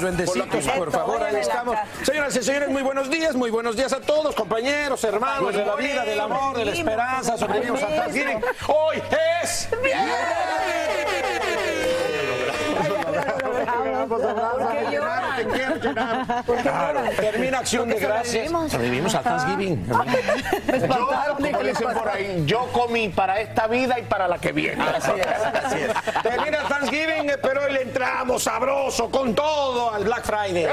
los bendecitos, por favor, ahí estamos. Señoras y señores, muy buenos días, muy buenos días a todos, compañeros, hermanos de la vida, del amor, de la esperanza, bienvenidos a Thanksgiving. Hoy es Termina acción de gracias. Sobrevivimos a Thanksgiving. Yo, como dicen por ahí, yo comí para esta vida y para la que viene. Así es, así es. Termina Thanksgiving, pero hoy le entramos sabroso con todo al Black Friday.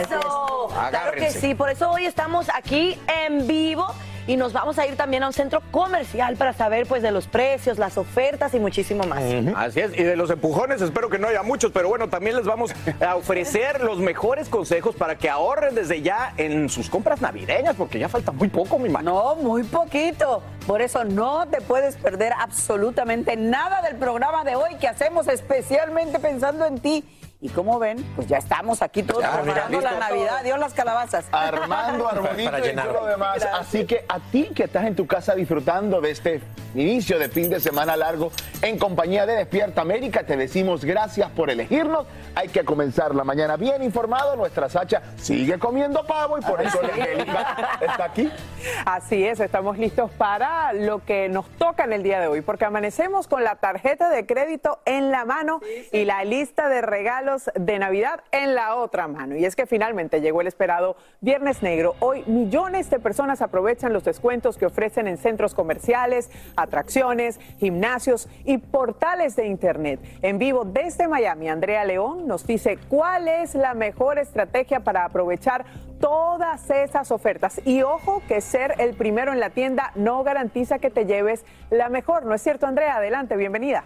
Eso. Claro que sí, por eso hoy estamos aquí en vivo y nos vamos a ir también a un centro comercial para saber pues de los precios, las ofertas y muchísimo más. Así es, y de los empujones espero que no haya muchos, pero bueno, también les vamos a ofrecer los mejores consejos para que ahorren desde ya en sus compras navideñas, porque ya falta muy poco, mi mano. No, muy poquito. Por eso no te puedes perder absolutamente nada del programa de hoy que hacemos especialmente pensando en ti. Y como ven, pues ya estamos aquí todos Ya, mira, preparando la. Navidad. Dios las calabazas. Armando, armonito y todo lo demás. Así que a ti que estás en tu casa disfrutando de este inicio de fin de semana largo en compañía de Despierta América, te decimos gracias por elegirnos. Hay que comenzar la mañana bien informado. Nuestra Sacha sigue comiendo pavo y por eso la Angélica está aquí. Así es, estamos listos para lo que nos toca en el día de hoy, porque amanecemos con la tarjeta de crédito en la mano y la lista de regalos de Navidad en la otra mano. Y es que finalmente llegó el esperado Viernes Negro. Hoy millones de personas aprovechan los descuentos que ofrecen en centros comerciales, atracciones, gimnasios y portales de Internet. En vivo desde Miami, Andrea León nos dice cuál es la mejor estrategia para aprovechar todas esas ofertas. Y ojo que ser el primero en la tienda no garantiza que te lleves la mejor. ¿No es cierto, Andrea? Adelante, bienvenida.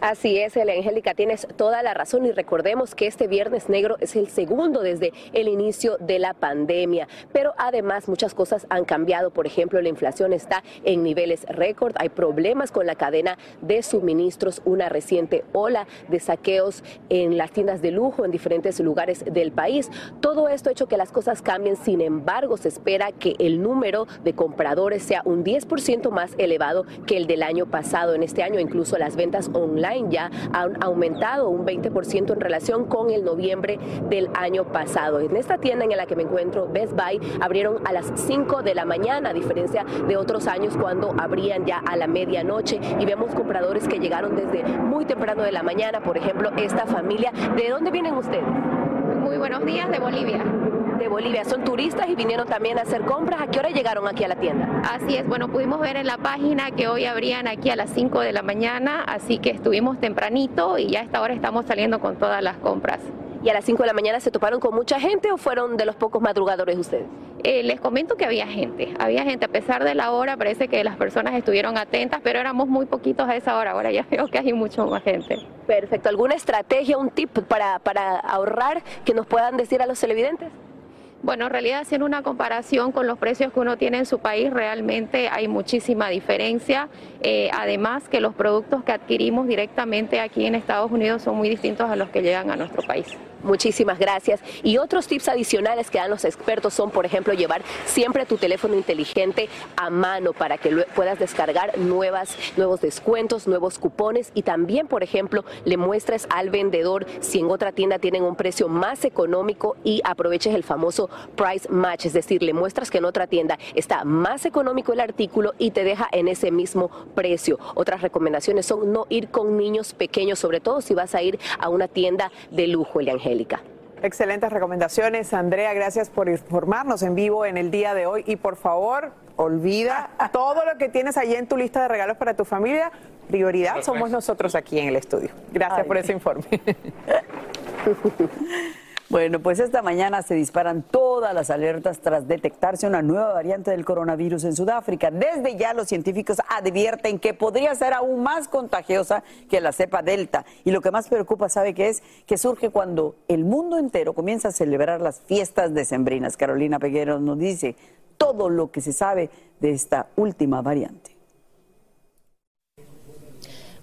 Así es, Ele- Angélica, tienes toda la razón y recordemos que este Viernes Negro es el segundo desde el inicio de la pandemia, pero además muchas cosas han cambiado, por ejemplo, la inflación está en niveles récord, hay problemas con la cadena de suministros, una reciente ola de saqueos en las tiendas de lujo en diferentes lugares del país. Todo esto ha hecho que las cosas cambien, sin embargo, se espera que el número de compradores sea un 10% más elevado que el del año pasado. En este año incluso las ventas online ya han aumentado un 20% en relación con el noviembre del año pasado. En esta tienda en la que me encuentro, Best Buy, abrieron a las 5 de la mañana, a diferencia de otros años cuando abrían ya a la medianoche y vemos compradores que llegaron desde muy temprano de la mañana, por ejemplo, esta familia. ¿De dónde vienen ustedes? Muy buenos días de Bolivia. De Bolivia, son turistas y vinieron también a hacer compras. ¿A qué hora llegaron aquí a la tienda? Así es, bueno, pudimos ver en la página que hoy abrían aquí a las 5 de la mañana, así que estuvimos tempranito y ya a esta hora estamos saliendo con todas las compras. ¿Y a las 5 de la mañana se toparon con mucha gente o fueron de los pocos madrugadores ustedes? Eh, les comento que había gente, había gente, a pesar de la hora, parece que las personas estuvieron atentas, pero éramos muy poquitos a esa hora, ahora ya veo que hay mucho más gente. Perfecto, ¿alguna estrategia, un tip para, para ahorrar que nos puedan decir a los televidentes? Bueno, en realidad haciendo una comparación con los precios que uno tiene en su país, realmente hay muchísima diferencia. Eh, además que los productos que adquirimos directamente aquí en Estados Unidos son muy distintos a los que llegan a nuestro país. Muchísimas gracias. Y otros tips adicionales que dan los expertos son, por ejemplo, llevar siempre tu teléfono inteligente a mano para que puedas descargar nuevas, nuevos descuentos, nuevos cupones y también, por ejemplo, le muestres al vendedor si en otra tienda tienen un precio más económico y aproveches el famoso price match, es decir, le muestras que en otra tienda está más económico el artículo y te deja en ese mismo precio. Otras recomendaciones son no ir con niños pequeños, sobre todo si vas a ir a una tienda de lujo, Eliangélica. Excelentes recomendaciones, Andrea. Gracias por informarnos en vivo en el día de hoy. Y por favor, olvida todo lo que tienes allí en tu lista de regalos para tu familia. Prioridad somos nosotros aquí en el estudio. Gracias por ese informe. Bueno, pues esta mañana se disparan todas las alertas tras detectarse una nueva variante del coronavirus en Sudáfrica. Desde ya los científicos advierten que podría ser aún más contagiosa que la cepa Delta. Y lo que más preocupa, ¿sabe qué es? Que surge cuando el mundo entero comienza a celebrar las fiestas decembrinas. Carolina Peguero nos dice todo lo que se sabe de esta última variante.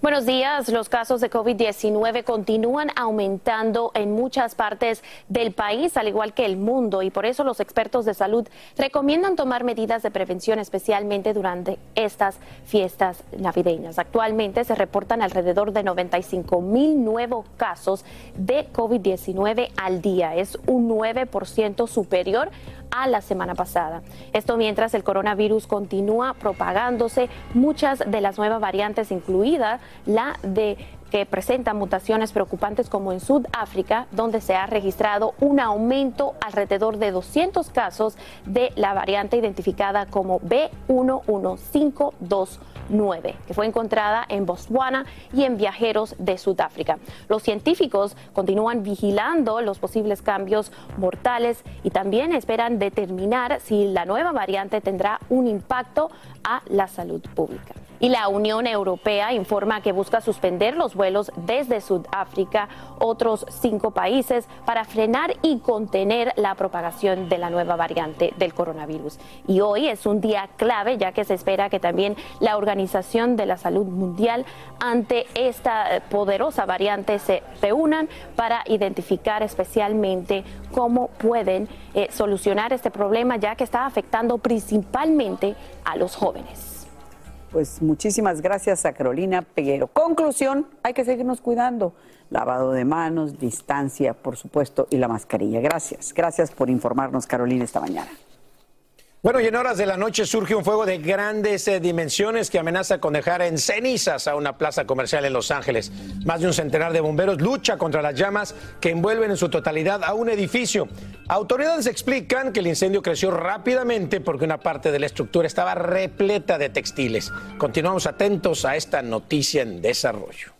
Buenos días. Los casos de COVID-19 continúan aumentando en muchas partes del país, al igual que el mundo, y por eso los expertos de salud recomiendan tomar medidas de prevención, especialmente durante estas fiestas navideñas. Actualmente se reportan alrededor de 95 mil nuevos casos de COVID-19 al día. Es un 9% superior a la semana pasada. Esto mientras el coronavirus continúa propagándose, muchas de las nuevas variantes, incluida la de que presenta mutaciones preocupantes como en Sudáfrica, donde se ha registrado un aumento alrededor de 200 casos de la variante identificada como B11522 que fue encontrada en Botswana y en viajeros de Sudáfrica. Los científicos continúan vigilando los posibles cambios mortales y también esperan determinar si la nueva variante tendrá un impacto a la salud pública. Y la Unión Europea informa que busca suspender los vuelos desde Sudáfrica, otros cinco países, para frenar y contener la propagación de la nueva variante del coronavirus. Y hoy es un día clave, ya que se espera que también la Organización de la Salud Mundial, ante esta poderosa variante, se reúnan para identificar especialmente cómo pueden eh, solucionar este problema, ya que está afectando principalmente a los jóvenes. Pues muchísimas gracias a Carolina Peguero. Conclusión, hay que seguirnos cuidando. Lavado de manos, distancia, por supuesto, y la mascarilla. Gracias. Gracias por informarnos, Carolina, esta mañana. Bueno, y en horas de la noche surge un fuego de grandes eh, dimensiones que amenaza con dejar en cenizas a una plaza comercial en Los Ángeles. Más de un centenar de bomberos lucha contra las llamas que envuelven en su totalidad a un edificio. Autoridades explican que el incendio creció rápidamente porque una parte de la estructura estaba repleta de textiles. Continuamos atentos a esta noticia en desarrollo.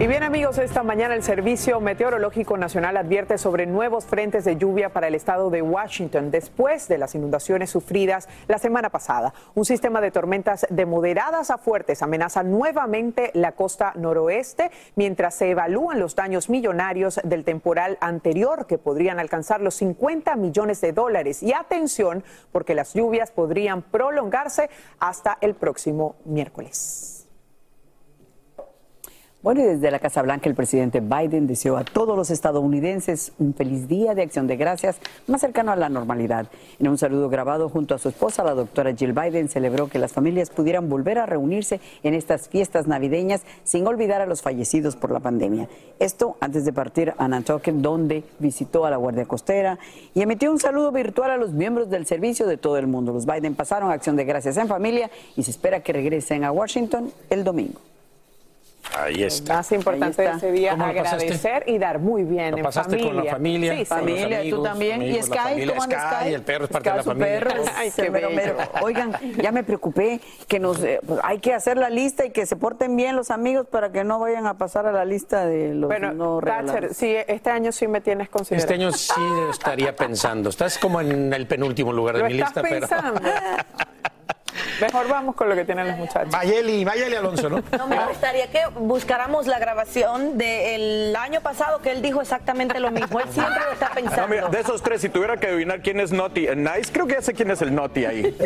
Y bien amigos, esta mañana el Servicio Meteorológico Nacional advierte sobre nuevos frentes de lluvia para el estado de Washington después de las inundaciones sufridas la semana pasada. Un sistema de tormentas de moderadas a fuertes amenaza nuevamente la costa noroeste mientras se evalúan los daños millonarios del temporal anterior que podrían alcanzar los 50 millones de dólares. Y atención porque las lluvias podrían prolongarse hasta el próximo miércoles. Bueno, y desde la Casa Blanca el presidente Biden deseó a todos los estadounidenses un feliz día de acción de gracias más cercano a la normalidad. En un saludo grabado junto a su esposa, la doctora Jill Biden celebró que las familias pudieran volver a reunirse en estas fiestas navideñas sin olvidar a los fallecidos por la pandemia. Esto antes de partir a Nantucket, donde visitó a la Guardia Costera y emitió un saludo virtual a los miembros del servicio de todo el mundo. Los Biden pasaron acción de gracias en familia y se espera que regresen a Washington el domingo. Ahí está. Más importante de ese día, ¿Cómo lo agradecer y dar muy bien ¿Lo en pasaste familia. con la familia? Sí, los Familia, tú amigos, también. ¿Y amigos, la Sky? familia. ¿Cómo Sky, Sky? el perro es parte de la Sky, familia. perro Ay, qué mero, mero. Oigan, ya me preocupé que nos eh, pues, hay que hacer la lista y que se porten bien los amigos para que no vayan a pasar a la lista de los Bueno, no Thatcher, sí, este año sí me tienes considerado. Este año sí estaría pensando. Estás como en el penúltimo lugar de ¿Lo mi estás lista, pero. Mejor vamos con lo que tienen los muchachos. Mayeli, Mayeli Alonso, ¿no? No, me gustaría que buscáramos la grabación del año pasado que él dijo exactamente lo mismo. Él siempre lo está pensando. No, mira, de esos tres, si tuviera que adivinar quién es Naughty and Nice, creo que ya sé quién es el Naughty ahí.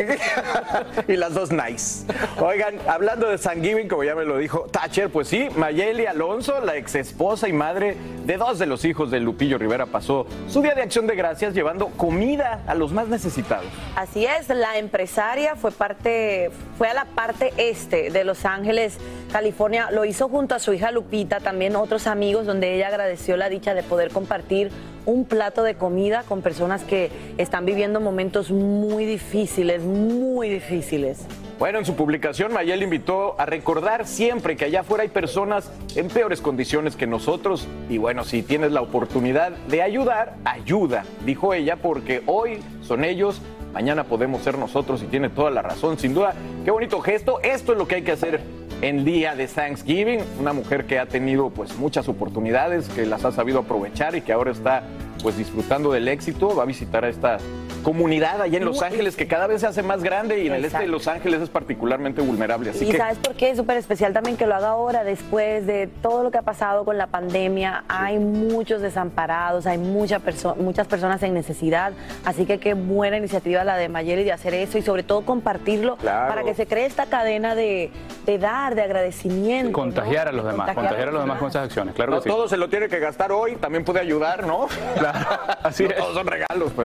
y las dos Nice. Oigan, hablando de Thanksgiving, como ya me lo dijo Thatcher, pues sí, Mayeli Alonso, la ex esposa y madre de dos de los hijos de Lupillo Rivera, pasó su día de acción de gracias llevando comida a los más necesitados. Así es, la empresaria fue parte, fue a la parte este de Los Ángeles, California. Lo hizo junto a su hija Lupita, también otros amigos, donde ella agradeció la dicha de poder compartir un plato de comida con personas que están viviendo momentos muy difíciles, muy difíciles. Bueno, en su publicación, Mayel invitó a recordar siempre que allá afuera hay personas en peores condiciones que nosotros. Y bueno, si tienes la oportunidad de ayudar, ayuda, dijo ella, porque hoy son ellos, mañana podemos ser nosotros y tiene toda la razón. Sin duda, qué bonito gesto. Esto es lo que hay que hacer en día de Thanksgiving. Una mujer que ha tenido pues muchas oportunidades, que las ha sabido aprovechar y que ahora está pues disfrutando del éxito. Va a visitar a esta comunidad allá en Los Ángeles que cada vez se hace más grande y en el este de Los Ángeles es particularmente vulnerable. Así y que sabes por qué es súper especial también que lo haga ahora, después de todo lo que ha pasado con la pandemia. Hay muchos desamparados, hay mucha perso- muchas personas en necesidad. Así que qué buena iniciativa la de Mayeli de hacer eso y sobre todo compartirlo Claro. para que se cree esta cadena de, de dar, de agradecimiento. Contagiar ¿no? a los demás, Contagiar contagiar a los demás con esas acciones, claro no que sí. todo se lo tiene que gastar hoy, también puede ayudar, ¿no? así no es. todos son regalos. pues.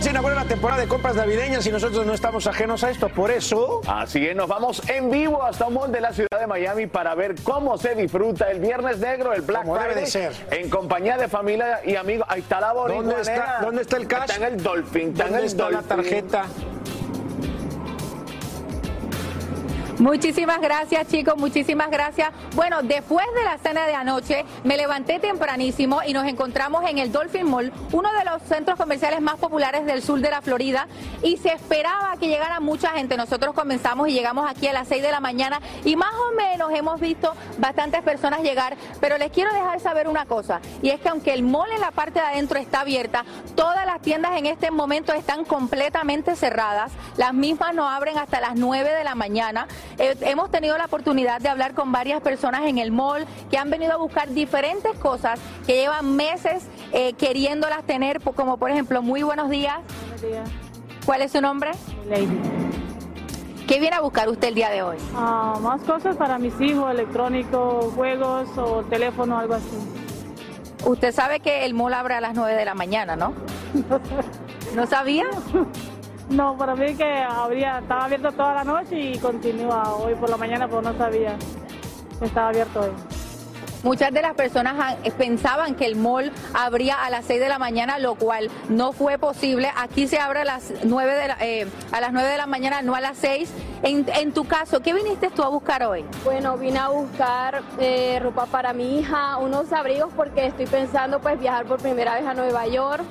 Se inaugura la temporada de compras navideñas y nosotros no estamos ajenos a esto. Por eso. Así es, nos vamos en vivo hasta un mall de la ciudad de Miami para ver cómo se disfruta el Viernes Negro, el Black Como debe Friday, de ser. en compañía de familia y amigos. Ahí está la boricua, ¿Dónde está- dónde está el cash? Está en el Dolphin, está en ¿Dónde el está la Dolphin. tarjeta? Muchísimas gracias chicos, muchísimas gracias. Bueno, después de la cena de anoche me levanté tempranísimo y nos encontramos en el Dolphin Mall, uno de los centros comerciales más populares del sur de la Florida y se esperaba que llegara mucha gente. Nosotros comenzamos y llegamos aquí a las 6 de la mañana y más o menos hemos visto bastantes personas llegar, pero les quiero dejar saber una cosa y es que aunque el mall en la parte de adentro está abierta, todas las tiendas en este momento están completamente cerradas, las mismas no abren hasta las 9 de la mañana. Eh, hemos tenido la oportunidad de hablar con varias personas en el mall que han venido a buscar diferentes cosas que llevan meses eh, queriéndolas tener, como por ejemplo, muy buenos días. ¿Cuál es su nombre? Lady. ¿Qué viene a buscar usted el día de hoy? Ah, más cosas para mis hijos, electrónicos, juegos o teléfono, algo así. Usted sabe que el mall abre a las 9 de la mañana, ¿no? ¿No sabía? No, para mí que habría, estaba abierto toda la noche y continúa hoy por la mañana, pero no sabía que estaba abierto hoy. Muchas de las personas pensaban que el mall abría a las 6 de la mañana, lo cual no fue posible. Aquí se abre a las 9 de la, eh, a las 9 de la mañana, no a las 6. En, en tu caso, ¿qué viniste tú a buscar hoy? Bueno, vine a buscar eh, ropa para mi hija, unos abrigos porque estoy pensando pues viajar por primera vez a Nueva York.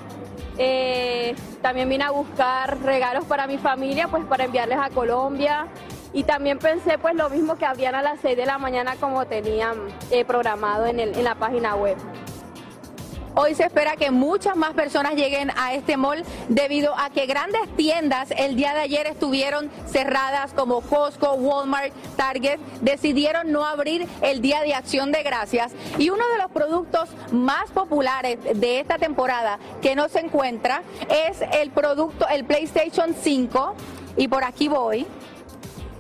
Eh, también vine a buscar regalos para mi familia, pues para enviarles a Colombia. Y también pensé pues lo mismo que abrían a las 6 de la mañana como tenían eh, programado en, el- en la página web. Hoy se espera que muchas más personas lleguen a este mall debido a que grandes tiendas el día de ayer estuvieron cerradas como Costco, Walmart, Target, decidieron no abrir el día de acción de gracias y uno de los productos más populares de esta temporada que no se encuentra es el producto, el PlayStation 5 y por aquí voy.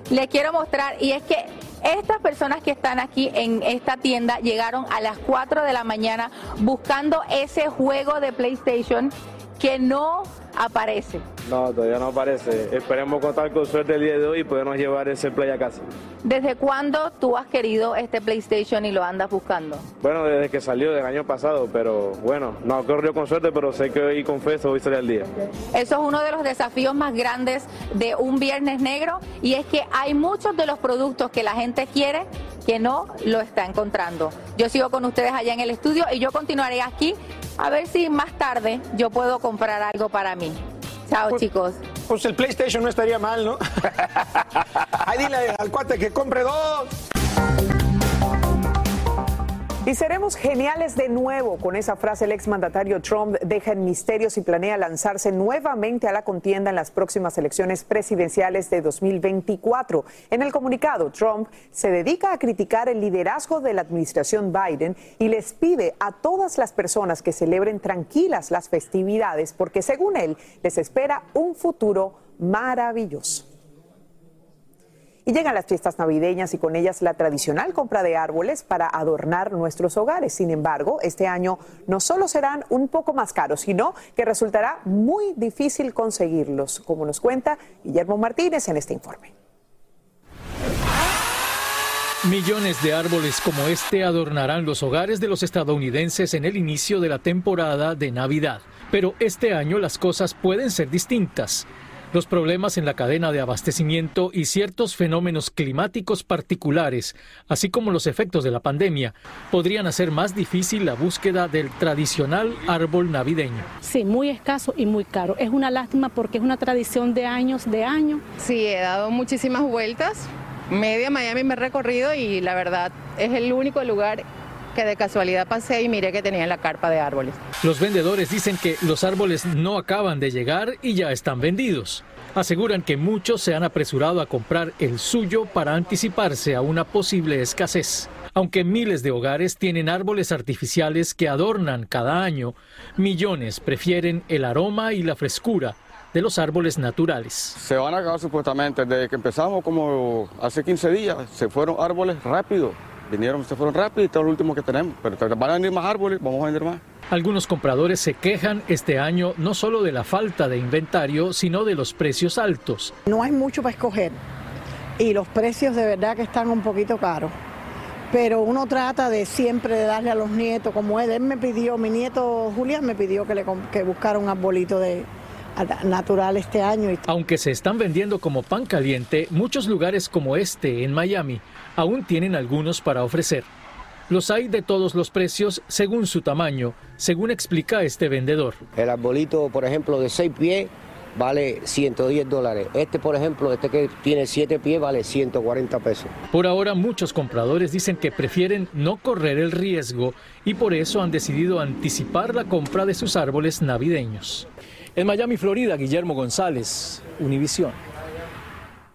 Le quiero mostrar y es que estas personas que están aquí en esta tienda llegaron a las 4 de la mañana buscando ese juego de PlayStation que no aparece. No, todavía no aparece. Esperemos contar con suerte el día de hoy y podernos llevar ese play a casa. ¿Desde cuándo tú has querido este PlayStation y lo andas buscando? Bueno, desde que salió del año pasado, pero bueno, no corrió con suerte, pero sé que hoy confeso, hoy sale el día. Eso es uno de los desafíos más grandes de un Viernes Negro y es que hay muchos de los productos que la gente quiere que no lo está encontrando. Yo sigo con ustedes allá en el estudio y yo continuaré aquí a ver si más tarde yo puedo comprar algo para mí. Chao chicos. Pues el PlayStation no estaría mal, ¿no? Ahí dile al cuate que compre dos. Y seremos geniales de nuevo. Con esa frase, el exmandatario Trump deja en misterios y planea lanzarse nuevamente a la contienda en las próximas elecciones presidenciales de 2024. En el comunicado, Trump se dedica a criticar el liderazgo de la administración Biden y les pide a todas las personas que celebren tranquilas las festividades porque, según él, les espera un futuro maravilloso. Y llegan las fiestas navideñas y con ellas la tradicional compra de árboles para adornar nuestros hogares. Sin embargo, este año no solo serán un poco más caros, sino que resultará muy difícil conseguirlos, como nos cuenta Guillermo Martínez en este informe. Millones de árboles como este adornarán los hogares de los estadounidenses en el inicio de la temporada de Navidad. Pero este año las cosas pueden ser distintas. Los problemas en la cadena de abastecimiento y ciertos fenómenos climáticos particulares, así como los efectos de la pandemia, podrían hacer más difícil la búsqueda del tradicional árbol navideño. Sí, muy escaso y muy caro. Es una lástima porque es una tradición de años, de años. Sí, he dado muchísimas vueltas. Media Miami me he recorrido y la verdad es el único lugar que de casualidad pasé y miré que tenía la carpa de árboles. Los vendedores dicen que los árboles no acaban de llegar y ya están vendidos. Aseguran que muchos se han apresurado a comprar el suyo para anticiparse a una posible escasez. Aunque miles de hogares tienen árboles artificiales que adornan cada año, millones prefieren el aroma y la frescura de los árboles naturales. Se van a acabar supuestamente, desde que empezamos como hace 15 días, se fueron árboles rápido, vinieron, se fueron rápido y todo lo último que tenemos, pero van a venir más árboles, vamos a vender más. Algunos compradores se quejan este año no solo de la falta de inventario, sino de los precios altos. No hay mucho para escoger y los precios de verdad que están un poquito caros. Pero uno trata de siempre de darle a los nietos, como él, él me pidió, mi nieto Julián me pidió que le que buscara un arbolito de natural este año. Aunque se están vendiendo como pan caliente, muchos lugares como este en Miami aún tienen algunos para ofrecer. Los hay de todos los precios según su tamaño, según explica este vendedor. El arbolito, por ejemplo, de 6 pies vale 110 dólares. Este, por ejemplo, este que tiene 7 pies vale 140 pesos. Por ahora muchos compradores dicen que prefieren no correr el riesgo y por eso han decidido anticipar la compra de sus árboles navideños. En Miami, Florida, Guillermo González, Univisión.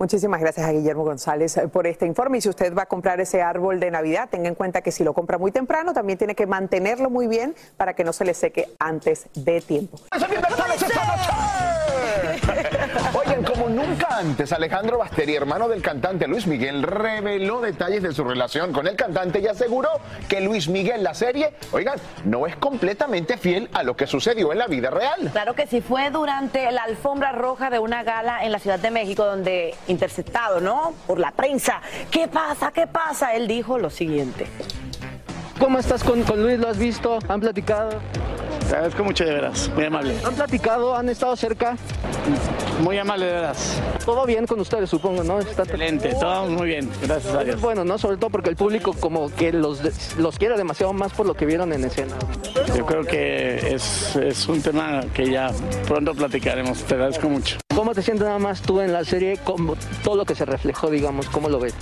Muchísimas gracias a Guillermo González eh, por este informe. Y si usted va a comprar ese árbol de Navidad, tenga en cuenta que si lo compra muy temprano, también tiene que mantenerlo muy bien para que no se le seque antes de tiempo. Como nunca antes, Alejandro Basteri, hermano del cantante Luis Miguel, reveló detalles de su relación con el cantante y aseguró que Luis Miguel, la serie, oigan, no es completamente fiel a lo que sucedió en la vida real. Claro que sí, fue durante la alfombra roja de una gala en la Ciudad de México, donde interceptado, ¿no? Por la prensa. ¿Qué pasa? ¿Qué pasa? Él dijo lo siguiente. ¿Cómo estás con, con Luis? ¿Lo has visto? ¿Han platicado? Te agradezco mucho de veras, muy amable. ¿Han platicado? ¿Han estado cerca? Muy amable de veras. Todo bien con ustedes, supongo, ¿no? Está Excelente, todo muy bien, gracias a Dios. Bueno, ¿no? Sobre todo porque el público como que los, los quiere demasiado más por lo que vieron en escena. Yo creo que es, es un tema que ya pronto platicaremos, te agradezco mucho. ¿Cómo te sientes nada más tú en la serie? Como todo lo que se reflejó, digamos, ¿cómo lo ves?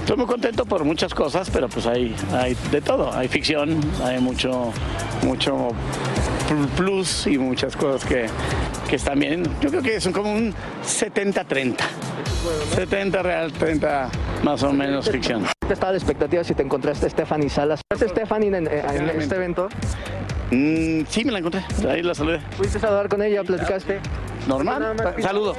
Estoy muy contento por muchas cosas, pero pues hay, hay de todo. Hay ficción, hay mucho, mucho plus y muchas cosas que, que están bien. Yo creo que son como un 70-30. 70 real, 30 más o menos ficción. ¿Te estaba la expectativa si te encontraste a Stephanie Salas? ¿Estás Stephanie en, en este evento? Mm, sí, me la encontré. Ahí la saludé. ¿Fuiste a hablar con ella? ¿Platicaste? Normal. Saludo.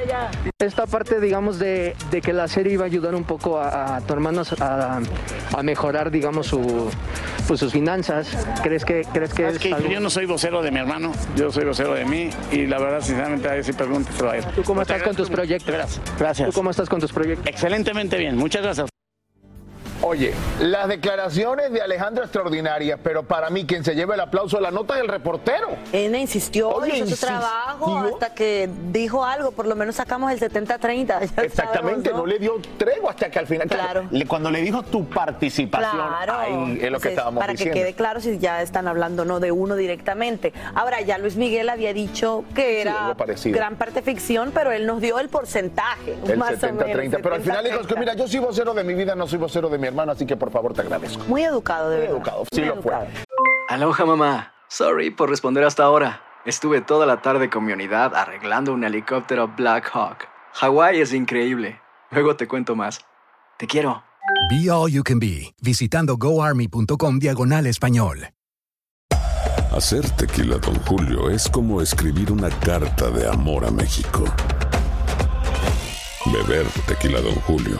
Esta parte, digamos, de, de, que la serie iba a ayudar un poco a, a tu hermano a, a, mejorar, digamos, su, pues, sus finanzas. ¿Crees que, crees que es, que algo... yo no soy vocero de mi hermano, yo soy vocero de mí y la verdad, sinceramente, a si preguntas se va a ir. ¿Tú cómo estás con tus proyectos? Gracias. Gracias. ¿Tú cómo estás con tus proyectos? Excelentemente bien. Muchas gracias. Oye, las declaraciones de Alejandro extraordinarias, pero para mí quien se lleva el aplauso la nota es el reportero. Él insistió, Oye, hizo insistió. su trabajo hasta que dijo algo, por lo menos sacamos el 70-30. Exactamente, ¿no? ¿no? le dio tregua hasta que al final, claro. cuando le dijo tu participación, claro. ahí es lo Entonces, que estábamos para diciendo. que quede claro si ya están hablando no de uno directamente. Ahora, ya Luis Miguel había dicho que era sí, gran parte ficción, pero él nos dio el porcentaje. El más 70-30, o menos, pero al final dijo que mira, yo soy vocero de mi vida, no soy vocero de mi hermano, así que por favor te agradezco. Muy educado, de Muy verdad. educado, sí Muy lo fue. educado. Aloha mamá. Sorry por responder hasta ahora. Estuve toda la tarde con mi unidad arreglando un helicóptero Black Hawk. Hawái es increíble. Luego te cuento más. Te quiero. Be All You Can Be, visitando goarmy.com diagonal español. Hacer tequila, Don Julio, es como escribir una carta de amor a México. Beber tequila, Don Julio,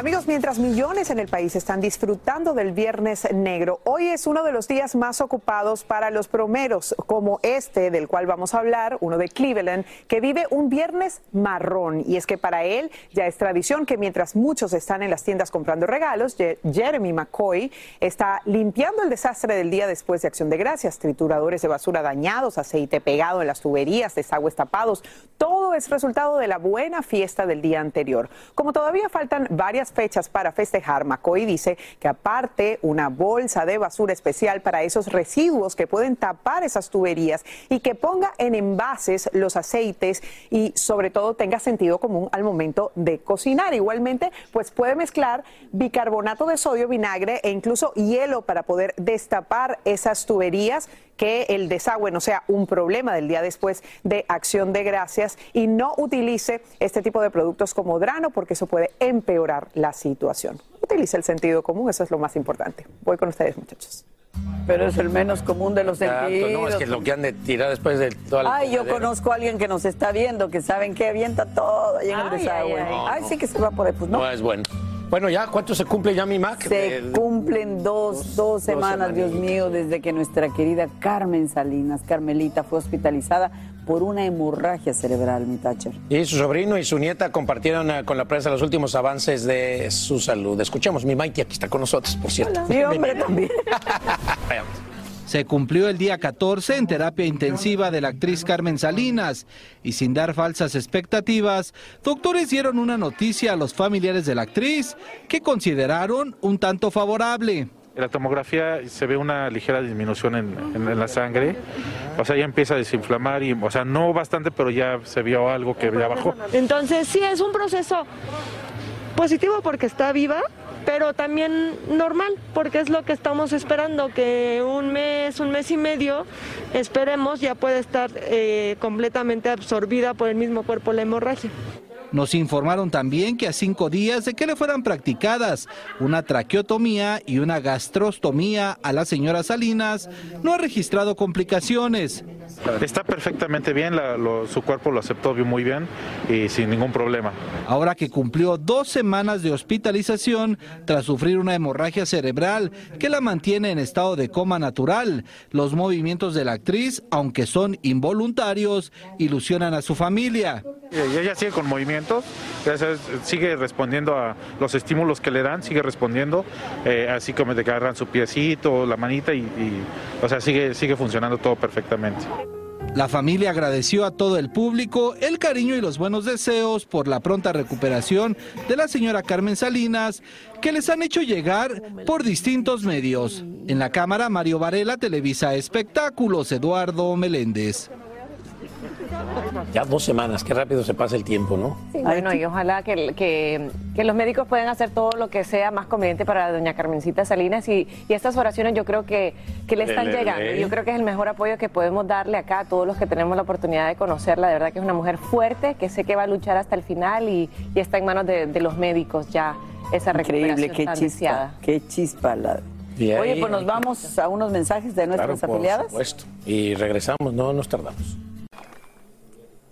Amigos, mientras millones en el país están disfrutando del Viernes Negro, hoy es uno de los días más ocupados para los promeros, como este del cual vamos a hablar, uno de Cleveland, que vive un Viernes marrón. Y es que para él ya es tradición que mientras muchos están en las tiendas comprando regalos, Jeremy McCoy está limpiando el desastre del día después de Acción de Gracias, trituradores de basura dañados, aceite pegado en las tuberías, desagües tapados. Todo es resultado de la buena fiesta del día anterior. Como todavía faltan varias fechas para festejar, McCoy dice que aparte una bolsa de basura especial para esos residuos que pueden tapar esas tuberías y que ponga en envases los aceites y sobre todo tenga sentido común al momento de cocinar. Igualmente, pues puede mezclar bicarbonato de sodio, vinagre e incluso hielo para poder destapar esas tuberías que el desagüe no sea un problema del día después de acción de gracias y no utilice este tipo de productos como drano porque eso puede empeorar la situación. Utilice el sentido común, eso es lo más importante. Voy con ustedes, muchachos. Pero es el menos común de los sentidos. No, es que lo que han de tirar después de toda la Ay, yo conozco a alguien que nos está viendo, que saben que avienta todo ahí en el desagüe. Ay, sí que se va por ahí. Pues no. No es bueno. Bueno, ya, ¿cuánto se cumple ya mi Mac? Se El- cumplen dos, dos semanas, Dios mío, desde que nuestra querida Carmen Salinas, Carmelita, fue hospitalizada por una hemorragia cerebral, mi Thatcher. Y su sobrino y su nieta compartieron eh, con la prensa los últimos avances de su salud. Escuchemos, mi Mikey aquí está con nosotros, por cierto. Sí, hombre, también. Veamos. Se cumplió el día 14 en terapia intensiva de la actriz Carmen Salinas y sin dar falsas expectativas, doctores dieron una noticia a los familiares de la actriz que consideraron un tanto favorable. En la tomografía se ve una ligera disminución en, en- en la sangre, o sea, ya empieza a desinflamar y, o sea, no bastante, pero ya se vio algo que ya bajó. Entonces sí, es un proceso positivo porque está viva, pero también normal porque es lo que estamos esperando, que un mes, un mes y medio, esperemos, ya puede estar eh, completamente absorbida por el mismo cuerpo la hemorragia. Nos informaron también que a cinco días de que le fueran practicadas una traqueotomía y una gastrostomía a la señora Salinas, no ha registrado complicaciones. Está perfectamente bien, la- lo- su cuerpo lo aceptó muy bien y sin ningún problema. Ahora que cumplió dos semanas de hospitalización tras sufrir una hemorragia cerebral que la mantiene en estado de coma natural, los movimientos de la actriz, aunque son involuntarios, ilusionan a su familia. Y ella sigue con sigue respondiendo a los estímulos que le dan, sigue respondiendo, eh, así como que agarran su piecito, la manita y, y, o sea, sigue, sigue funcionando todo perfectamente. La familia agradeció a todo el público el cariño y los buenos deseos por la pronta recuperación de la señora Carmen Salinas, que les han hecho llegar por distintos medios. En la cámara, Mario Varela, Televisa Espectáculos, Eduardo Meléndez. Ya dos semanas, qué rápido se pasa el tiempo, ¿no? Sí, bueno, y ojalá que, que- que los médicos puedan hacer todo lo que sea más conveniente para doña Carmencita Salinas y, y estas oraciones yo creo que, que le están Le, le, llegando. le. Yo creo que es el mejor apoyo que podemos darle acá a todos los que tenemos la oportunidad de conocerla. De verdad que es una mujer fuerte, que sé que va a luchar hasta el final y, y está en manos de, de los médicos ya esa Increíble, recuperación qué tan chispa, deseada. qué chispa. la- ahí- Oye, pues nos vamos a unos mensajes de nuestras Claro, por afiliadas. supuesto. Y regresamos, no nos tardamos.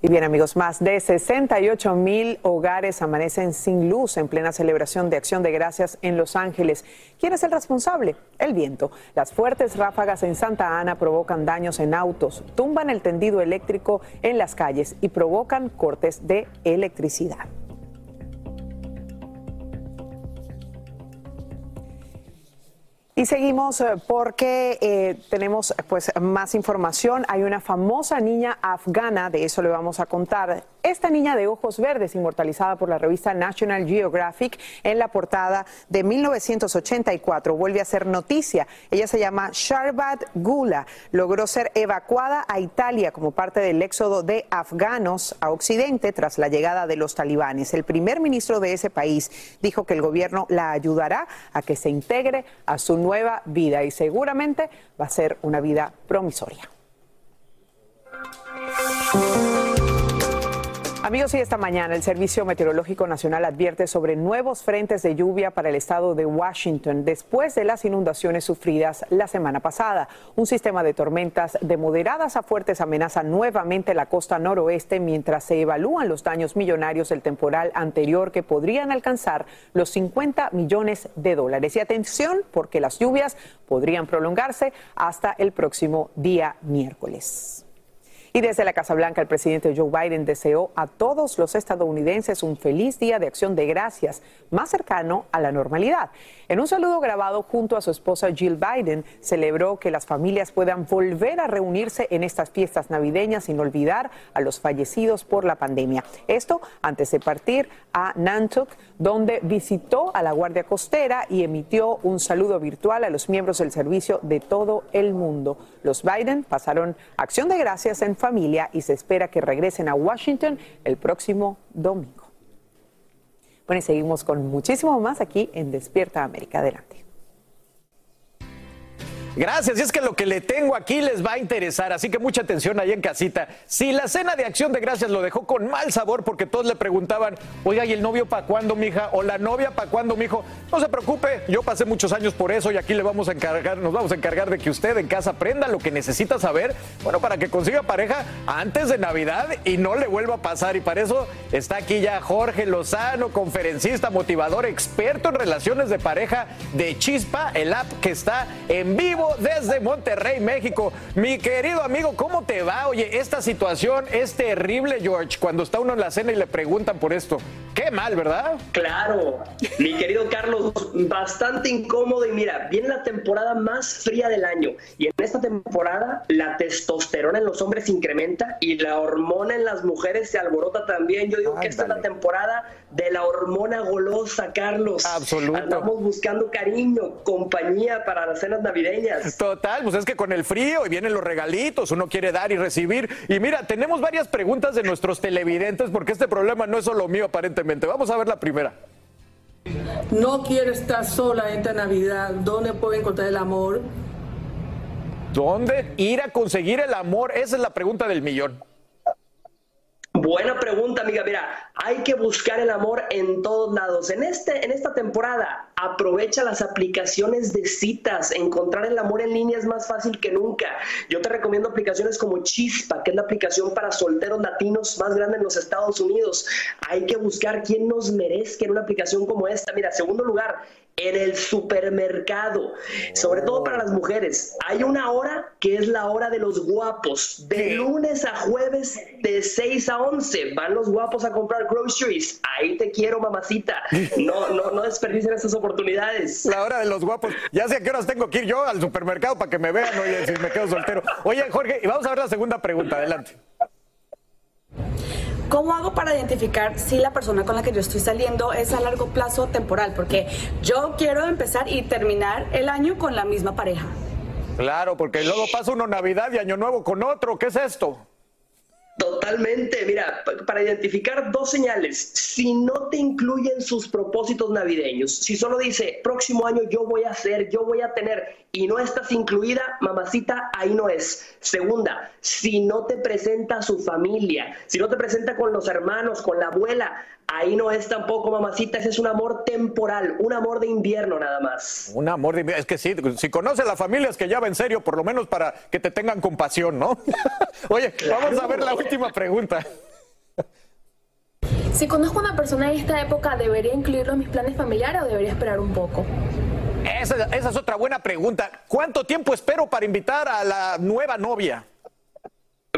Y bien amigos, más de 68 mil hogares amanecen sin luz en plena celebración de Acción de Gracias en Los Ángeles. ¿Quién es el responsable? El viento. Las fuertes ráfagas en Santa Ana provocan daños en autos, tumban el tendido eléctrico en las calles y provocan cortes de electricidad. Y seguimos eh, porque eh, tenemos pues más información. Hay una famosa niña afgana, de eso le vamos a contar. Esta niña de ojos verdes, inmortalizada por la revista National Geographic en la portada de 1984, vuelve a ser noticia. Ella se llama Sharbat Gula. Logró ser evacuada a Italia como parte del éxodo de afganos a Occidente tras la llegada de los talibanes. El primer ministro de ese país dijo que el gobierno la ayudará a que se integre a su nueva vida y seguramente va a ser una vida promisoria. Amigos, y esta mañana el Servicio Meteorológico Nacional advierte sobre nuevos frentes de lluvia para el estado de Washington después de las inundaciones sufridas la semana pasada. Un sistema de tormentas de moderadas a fuertes amenaza nuevamente la costa noroeste mientras se evalúan los daños millonarios del temporal anterior que podrían alcanzar los 50 millones de dólares. Y atención, porque las lluvias podrían prolongarse hasta el próximo día miércoles. Y desde la Casa Blanca, el presidente Joe Biden deseó a todos los estadounidenses un feliz día de acción de gracias, más cercano a la normalidad. En un saludo grabado junto a su esposa Jill Biden, celebró que las familias puedan volver a reunirse en estas fiestas navideñas sin olvidar a los fallecidos por la pandemia. Esto antes de partir a Nantucket, donde visitó a la Guardia Costera y emitió un saludo virtual a los miembros del servicio de todo el mundo. Los Biden pasaron acción de gracias en familia y se espera que regresen a Washington el próximo domingo. Bueno, y seguimos con muchísimo más aquí en Despierta América. Adelante. Gracias, y es que lo que le tengo aquí les va a interesar, así que mucha atención ahí en casita. Si la cena de acción de gracias lo dejó con mal sabor porque todos le preguntaban, oiga, ¿y el novio para cuándo, mija? O la novia para cuándo, mijo. No se preocupe, yo pasé muchos años por eso y aquí le vamos a encargar, nos vamos a encargar de que usted en casa aprenda lo que necesita saber, bueno, para que consiga pareja antes de Navidad y no le vuelva a pasar. Y para eso está aquí ya Jorge Lozano, conferencista, motivador, experto en relaciones de pareja de Chispa, el app que está en vivo desde Monterrey, México. Mi querido amigo, ¿cómo te va? Oye, esta situación es terrible, George, cuando está uno en la cena y le preguntan por esto. Qué mal, ¿verdad? Claro, mi querido Carlos, bastante incómodo y mira, viene la temporada más fría del año y en esta temporada la testosterona en los hombres incrementa y la hormona en las mujeres se alborota también. Yo digo que esta es la temporada de la hormona golosa, Carlos. Absoluto. Estamos buscando cariño, compañía para las cenas navideñas. Total, pues es que con el frío y vienen los regalitos, uno quiere dar y recibir. Y mira, tenemos varias preguntas de nuestros televidentes porque este problema no es solo mío aparentemente. Vamos a ver la primera. No quiero estar sola esta Navidad. ¿Dónde puedo encontrar el amor? ¿Dónde ir a conseguir el amor? Esa es la pregunta del millón. Buena pregunta, amiga. Mira, hay que buscar el amor en todos lados. En, este, en esta temporada, aprovecha las aplicaciones de citas. Encontrar el amor en línea es más fácil que nunca. Yo te recomiendo aplicaciones como Chispa, que es la aplicación para solteros latinos más grande en los Estados Unidos. Hay que buscar quién nos merezca en una aplicación como esta. Mira, segundo lugar, en el supermercado, sobre todo para las mujeres. Hay una hora que es la hora de los guapos, de lunes a jueves de 6 a 11. Van los guapos a comprar groceries. Ahí te quiero, mamacita. No, no, no desperdicien estas oportunidades. La hora de los guapos. Ya sé a qué horas tengo que ir yo al supermercado para que me vean, oye, si me quedo soltero. Oye, Jorge, y vamos a ver la segunda pregunta. Adelante. ¿Cómo hago para identificar si la persona con la que yo estoy saliendo es a largo plazo temporal? Porque yo quiero empezar y terminar el año con la misma pareja. Claro, porque luego pasa uno Navidad y Año Nuevo con otro. ¿Qué es esto? Totalmente, mira, para identificar dos señales, si no te incluyen sus propósitos navideños, si solo dice próximo año yo voy a hacer, yo voy a tener y no estás incluida, mamacita, ahí no es. Segunda, si no te presenta a su familia, si no te presenta con los hermanos, con la abuela, ahí no es tampoco, mamacita, ese es un amor temporal, un amor de invierno nada más. Un amor de invierno, es que sí, si conoce a la familia es que ya va en serio, por lo menos para que te tengan compasión, ¿no? Oye, vamos a ver la última pregunta. Si conozco a una persona en esta época, ¿debería incluirlo en mis planes familiares o debería esperar un poco? Esa, esa es otra buena pregunta. ¿Cuánto tiempo espero para invitar a la nueva novia?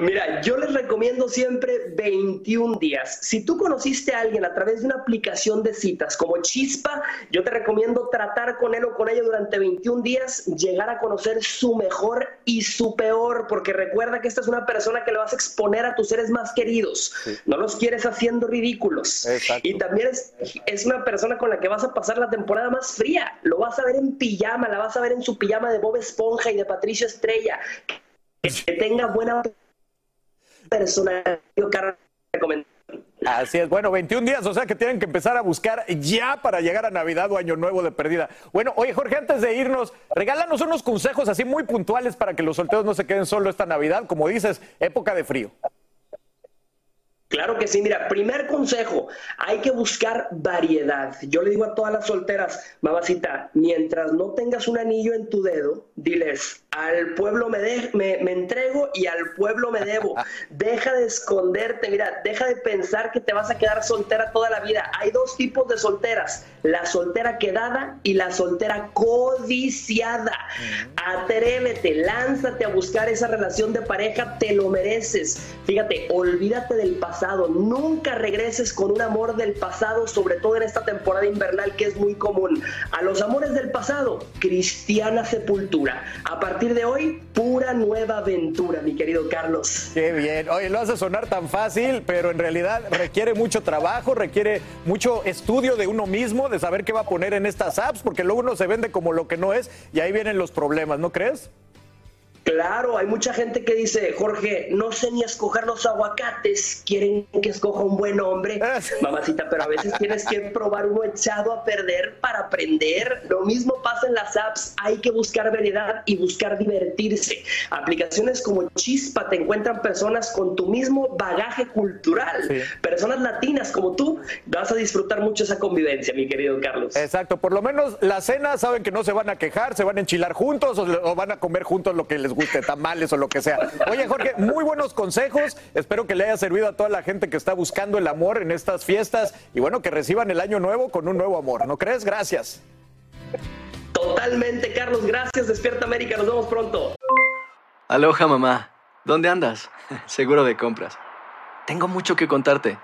Mira, yo les recomiendo siempre 21 días. Si tú conociste a alguien a través de una aplicación de citas como Chispa, yo te recomiendo tratar con él o con ella durante 21 días, llegar a conocer su mejor y su peor, porque recuerda que esta es una persona que le vas a exponer a tus seres más queridos. No los quieres haciendo ridículos. Y también es, es una persona con la que vas a pasar la temporada más fría. Lo vas a ver en pijama, la vas a ver en su pijama de Bob Esponja y de Patricio Estrella. Que tenga buena personal Así es, bueno, 21 días, o sea que tienen que empezar a buscar ya para llegar a Navidad o Año Nuevo de perdida. Bueno, oye Jorge, antes de irnos, regálanos unos consejos así muy puntuales para que los solteros no se queden solo esta Navidad, como dices, época de frío. Claro que sí, mira, primer consejo, hay que buscar variedad. Yo le digo a todas las solteras, mamacita, mientras no tengas un anillo en tu dedo, diles, al pueblo me, me, me, entrego y al pueblo me debo. Deja de esconderte, mira, deja de pensar que te vas a quedar soltera toda la vida. Hay dos tipos de solteras, la soltera quedada y la soltera codiciada. Atrévete, lánzate a buscar esa relación de pareja, te lo mereces. Fíjate, olvídate del pasado Nunca regreses con un amor del pasado, sobre todo en esta temporada invernal que es muy común. A los amores del pasado, cristiana sepultura. A partir de hoy, pura nueva aventura, mi querido Carlos. Qué bien. Oye, lo hace sonar tan fácil, pero en realidad requiere mucho trabajo, requiere mucho estudio de uno mismo, de saber qué va a poner en estas apps, porque luego uno se vende como lo que no es y ahí vienen los problemas, ¿no crees? Claro, hay mucha gente que dice, Jorge, no sé ni escoger los aguacates, quieren que escoja un buen hombre, mamacita, pero a veces tienes que probar uno echado a perder para aprender. Lo mismo pasa en las apps, hay que buscar variedad y buscar divertirse. Aplicaciones como Chispa te encuentran personas con tu mismo bagaje cultural, personas latinas como tú, vas a disfrutar mucho esa convivencia, mi querido Carlos. Exacto, por lo menos la cena saben que no se van a quejar, se van a enchilar juntos o, o van a comer juntos lo que les guste, tamales o lo que sea. Oye, Jorge, muy buenos consejos. Espero que le haya servido a toda la gente que está buscando el amor en estas fiestas y bueno, que reciban el año nuevo con un nuevo amor. ¿No crees? Gracias. Totalmente, Carlos. Gracias, Despierta América. Nos vemos pronto. Aloha, mamá. ¿Dónde andas? Seguro de compras. Tengo mucho que contarte.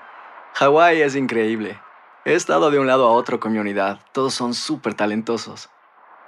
Hawái es increíble. He estado de un lado a otro con mi unidad. Todos son súper talentosos.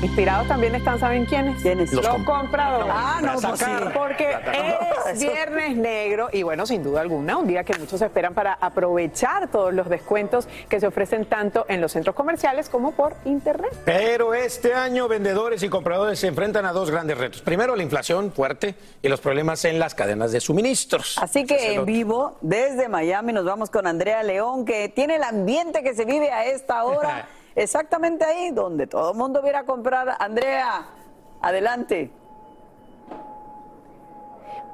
Inspirados también están, ¿saben quiénes? ¿Quiénes? Los, Los compradores. Ah, no, pues sí. Porque es Viernes Negro y bueno, sin duda alguna, un día que muchos esperan para aprovechar todos los descuentos que se ofrecen tanto en los centros comerciales como por internet. Pero este año vendedores y compradores se enfrentan a dos grandes retos. Primero, la inflación fuerte y los problemas en las cadenas de suministros. Así que en vivo, desde Miami, nos vamos con Andrea León, que tiene el ambiente que se vive a esta hora, exactamente ahí donde todo el mundo viera a comprar. Andrea, adelante.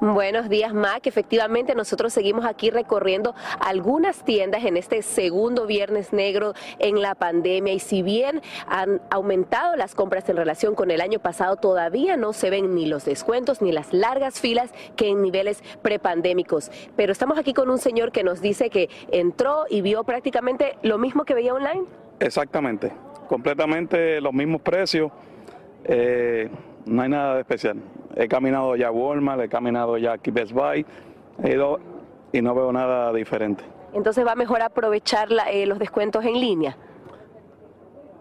Buenos días, Mac. Efectivamente, nosotros seguimos aquí recorriendo algunas tiendas en este segundo viernes negro en la pandemia y si bien han aumentado las compras en relación con el año pasado, todavía no se ven ni los descuentos ni las largas filas que en niveles prepandémicos. Pero estamos aquí con un señor que nos dice que entró y vio prácticamente lo mismo que veía online. Exactamente, completamente los mismos precios, eh, no hay nada de especial. He caminado ya Walmart, he caminado ya aquí Best Buy, he ido y no veo nada diferente. Entonces va mejor aprovechar la- eh, los descuentos en línea.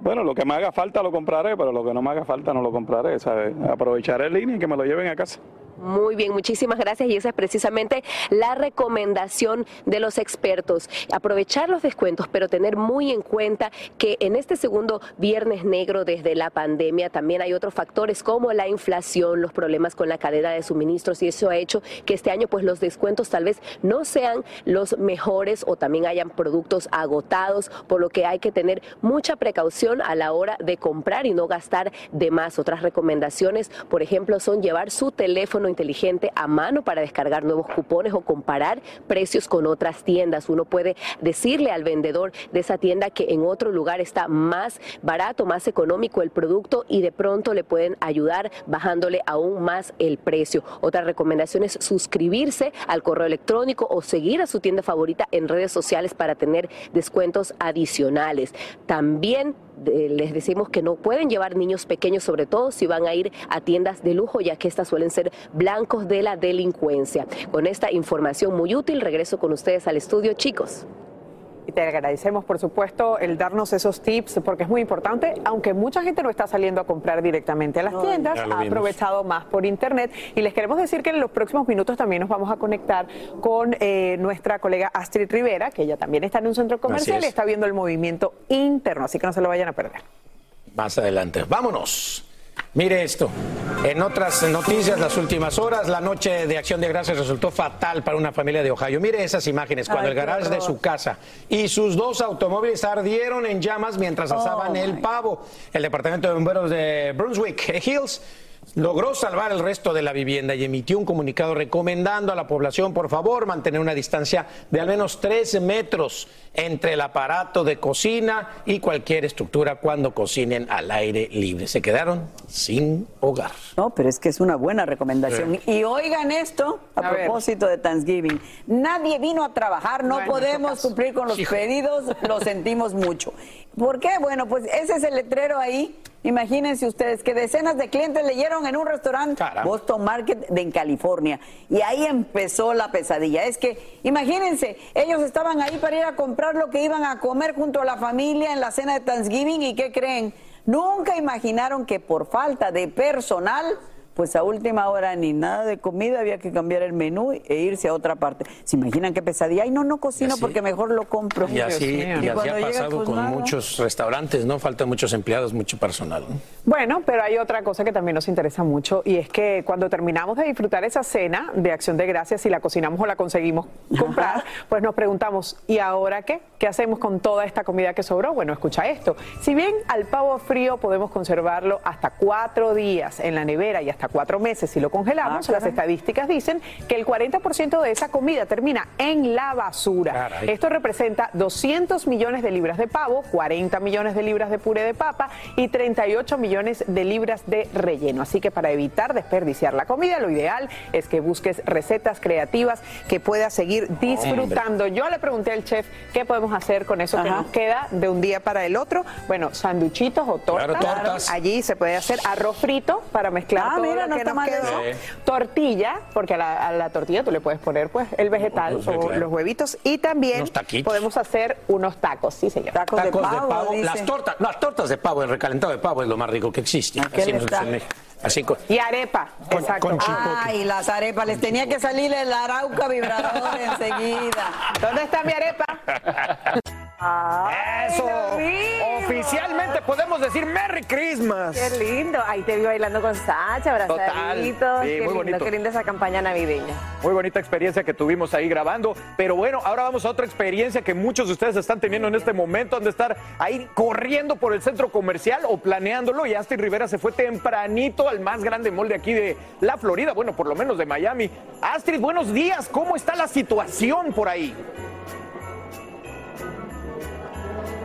Bueno, lo que me haga falta lo compraré, pero lo que no me haga falta no lo compraré, ¿sabes? Aprovecharé el línea y que me lo lleven a casa. Muy bien, muchísimas gracias y esa es precisamente la recomendación de los expertos. Aprovechar los descuentos, pero tener muy en cuenta que en este segundo viernes negro desde la pandemia también hay otros factores como la inflación, los problemas con la cadena de suministros y eso ha hecho que este año pues los descuentos tal vez no sean los mejores o también hayan productos agotados, por lo que hay que tener mucha precaución a la hora de comprar y no gastar de más. Otras recomendaciones, por ejemplo, son llevar su teléfono inteligente a mano para descargar nuevos cupones o comparar precios con otras tiendas. Uno puede decirle al vendedor de esa tienda que en otro lugar está más barato, más económico el producto y de pronto le pueden ayudar bajándole aún más el precio. Otra recomendación es suscribirse al correo electrónico o seguir a su tienda favorita en redes sociales para tener descuentos adicionales. También les decimos que no pueden llevar niños pequeños, sobre todo si van a ir a tiendas de lujo, ya que estas suelen ser blancos de la delincuencia. Con esta información muy útil, regreso con ustedes al estudio, chicos. Y te agradecemos, por supuesto, el darnos esos tips, porque es muy importante, aunque mucha gente no está saliendo a comprar directamente a las tiendas, ha vimos. aprovechado más por internet. Y les queremos decir que en los próximos minutos también nos vamos a conectar con eh, nuestra colega Astrid Rivera, que ella también está en un centro comercial es. y está viendo el movimiento interno, así que no se lo vayan a perder. Más adelante. Vámonos. Mire esto. En otras noticias, las últimas horas, la noche de Acción de Gracias resultó fatal para una familia de Ohio. Mire esas imágenes cuando Ay, el garage de su casa y sus dos automóviles ardieron en llamas mientras Oh, asaban el pavo. El departamento de bomberos de Brunswick Hills logró salvar el resto de la vivienda y emitió un comunicado recomendando a la población, por favor, mantener una distancia de al menos 13 metros entre el aparato de cocina y cualquier estructura cuando cocinen al aire libre. Se quedaron sin hogar. No, pero es que es una buena recomendación. Sí. Y oigan esto, a, A ver. propósito de Thanksgiving. Nadie vino a trabajar, no Bueno, podemos cumplir con los pedidos, lo sentimos mucho. ¿Por qué? Bueno, pues ese es el letrero ahí. Imagínense ustedes que decenas de clientes leyeron en un restaurante Caramba. Boston Market de en California. Y ahí empezó la pesadilla. Es que, imagínense, ellos estaban ahí para ir a comprar lo que iban a comer junto a la familia en la cena de Thanksgiving. ¿Y qué creen? Nunca imaginaron que por falta de personal, pues a última hora ni nada de comida, había que cambiar el menú e irse a otra parte. ¿Se imaginan qué pesadilla? Ay, no, no cocino así- porque mejor lo compro. Y así, y así ha llega, pasado pues, con nada. muchos restaurantes, ¿no? Faltan muchos empleados, mucho personal. ¿no? Bueno, pero hay otra cosa que también nos interesa mucho y es que cuando terminamos de disfrutar esa cena de acción de gracias, si la cocinamos o la conseguimos comprar, pues nos preguntamos, ¿y ahora qué? ¿Qué hacemos con toda esta comida que sobró? Bueno, escucha esto. Si bien al pavo frío podemos conservarlo hasta cuatro días en la nevera y hasta cuatro meses si lo congelamos, Ah, las estadísticas dicen que el 40% de esa comida termina en la basura. Caray. Esto representa 200 millones de libras de pavo, 40 millones de libras de puré de papa y 38 millones de libras de relleno. Así que para evitar desperdiciar la comida, lo ideal es que busques recetas creativas que puedas seguir disfrutando. Yo le pregunté al chef qué podemos hacer con eso que nos queda de un día para el otro. Bueno, sanduchitos o tortas. Claro, tortas. Allí se puede hacer arroz frito para mezclar Ah, todo mira, no está nos mal quedó. eso. Sí. Tortilla, porque a la, a la tortilla tú le puedes poner pues el vegetal Sí, o claro. los huevitos y también podemos hacer unos tacos, sí señor. Tacos, Tacos de pavo, las tortas, las tortas de pavo, el recalentado de pavo es lo más rico que existe. ¿A qué Así en México. Así con, Y arepa, Con- exacto. con chipotle. Ay, las arepas, les tenía que salir el arauca vibrador enseguida. ¿Dónde está mi arepa? ¡Eso! lo vi. Oficialmente podemos decir Merry Christmas. Qué lindo. Ahí te vi bailando con Sacha, abrazaditos. Total. Sí, qué muy lindo, bonito. qué linda esa campaña navideña. Muy bonita experiencia que tuvimos ahí grabando. Pero bueno, ahora vamos a otra experiencia que muchos de ustedes están teniendo en este momento. Han de estar ahí corriendo por el centro comercial o planeándolo. Y Astrid Rivera se fue tempranito al más grande mall de aquí de la Florida. Bueno, por lo menos de Miami. Astrid, buenos días. ¿Cómo está la situación por ahí?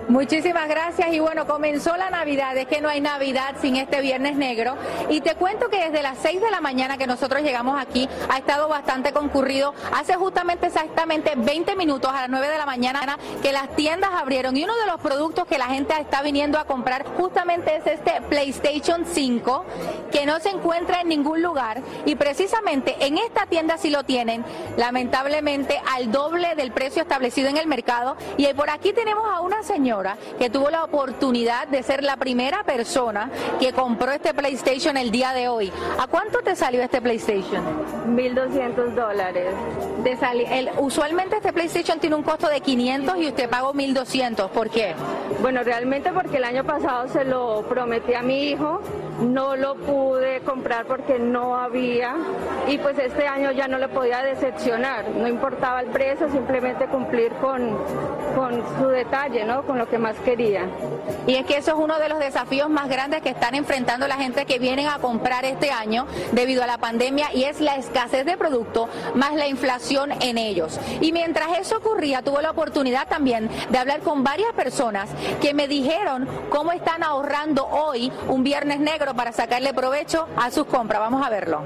Muchísimas gracias. Y bueno, comenzó la Navidad, es que no hay Navidad sin este Viernes Negro. Y te cuento que desde las 6 de la mañana que nosotros llegamos aquí ha estado bastante concurrido, hace justamente exactamente 20 minutos a las 9 de la mañana que las tiendas abrieron. Y uno de los productos que la gente está viniendo a comprar justamente es este PlayStation 5 que no se encuentra en ningún lugar. Y precisamente en esta tienda sí lo tienen, lamentablemente al doble del precio establecido en el mercado. Y por aquí tenemos a una señora que tuvo la oportunidad de ser la primera persona que compró este PlayStation el día de hoy. ¿A cuánto te salió este PlayStation? 1.200 dólares. El- usualmente este PlayStation tiene un costo de 500 y usted pagó 1200. ¿Por qué? Bueno, realmente porque el año pasado se lo prometí a mi hijo, no lo pude comprar porque no había y pues este año ya no le podía decepcionar, no importaba el precio, simplemente cumplir con, con su detalle, ¿no? Con lo que más quería. Y es que eso es uno de los desafíos más grandes que están enfrentando la gente que vienen a comprar este año debido a la pandemia y es la escasez de producto más la inflación en ellos. Y mientras eso ocurría, tuve la oportunidad también de hablar con varias personas que me dijeron cómo están ahorrando hoy un viernes negro para sacarle provecho a sus compras. Vamos a verlo.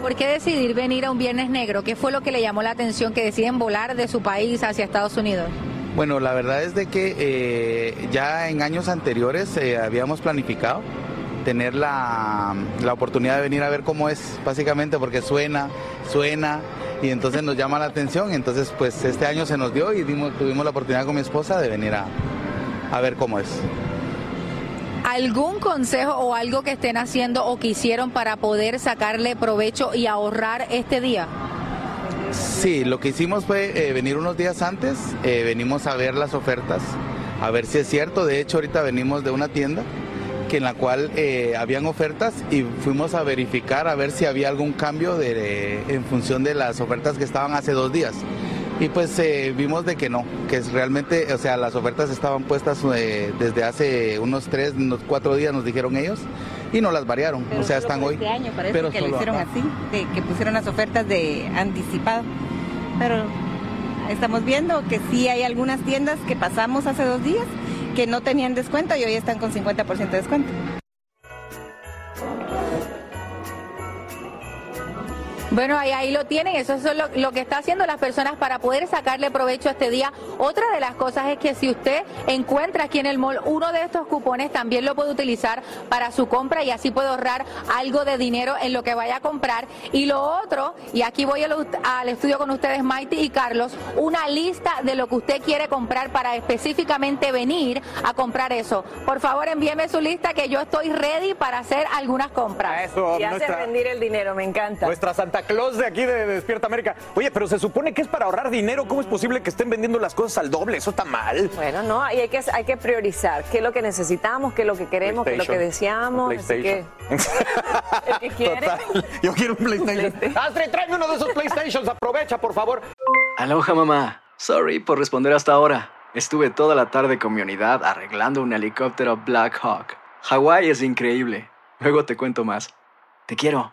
¿Por qué decidir venir a un viernes negro? ¿Qué fue lo que le llamó la atención que deciden volar de su país hacia Estados Unidos? Bueno, la verdad es de que eh, ya en años anteriores eh, habíamos planificado tener la, la oportunidad de venir a ver cómo es, básicamente porque suena, suena y entonces nos llama la atención. Entonces, pues este año se nos dio y tuvimos la oportunidad con mi esposa de venir a, a ver cómo es. ¿Algún consejo o algo que estén haciendo o que hicieron para poder sacarle provecho y ahorrar este día? Sí, lo que hicimos fue eh, venir unos días antes, eh, venimos a ver las ofertas, a ver si es cierto. De hecho, ahorita venimos de una tienda que en la cual eh, habían ofertas y fuimos a verificar a ver si había algún cambio de, en función de las ofertas que estaban hace dos días. Y pues vimos de que no, que es realmente, o sea, las ofertas estaban puestas desde hace unos tres, unos cuatro días, nos dijeron ellos, y no las variaron, o sea, están hoy. Este año parece pero que lo hicieron acá. así, de que pusieron las ofertas de anticipado. Pero estamos viendo que sí hay algunas tiendas que pasamos hace dos días que no tenían descuento y hoy están con 50% de descuento. Bueno, ahí, ahí lo tienen, eso es lo, lo que está haciendo las personas para poder sacarle provecho a este día. Otra de las cosas es que si usted encuentra aquí en el mall uno de estos cupones, también lo puede utilizar para su compra y así puede ahorrar algo de dinero en lo que vaya a comprar. Y lo otro, y aquí voy al, al estudio con ustedes, Maite y Carlos, una lista de lo que usted quiere comprar para específicamente venir a comprar eso. Por favor, envíeme su lista que yo estoy ready para hacer algunas compras. Eso, Y hace nuestra- rendir el dinero, me encanta. Nuestra Santa Claus de aquí de Despierta América. Oye, pero se supone que es para ahorrar dinero. ¿Cómo es posible que estén vendiendo las cosas al doble? Eso está mal. Bueno, no, y hay que, hay que priorizar qué es lo que necesitamos, qué es lo que queremos, qué es lo que PlayStation. deseamos. Así que, PlayStation. el que quiere. Total. Yo quiero un PlayStation. Astrid, tráeme uno de esos PlayStations. Aprovecha, por favor. Aloha mamá. Sorry por responder hasta ahora. Estuve toda la tarde con mi unidad arreglando un helicóptero Black Hawk. Hawái es increíble. Luego te cuento más. Te quiero.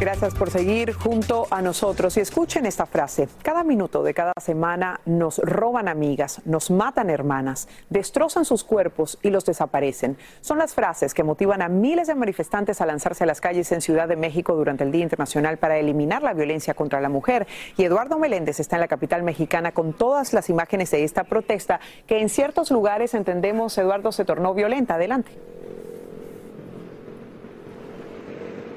Gracias por seguir junto a nosotros y escuchen esta frase. Cada minuto de cada semana nos roban amigas, nos matan hermanas, destrozan sus cuerpos y los desaparecen. Son las frases que motivan a miles de manifestantes a lanzarse a las calles en Ciudad de México durante el Día Internacional para eliminar la violencia contra la mujer. Y Eduardo Meléndez está en la capital mexicana con todas las imágenes de esta protesta que en ciertos lugares entendemos, Eduardo, se tornó violenta. Adelante.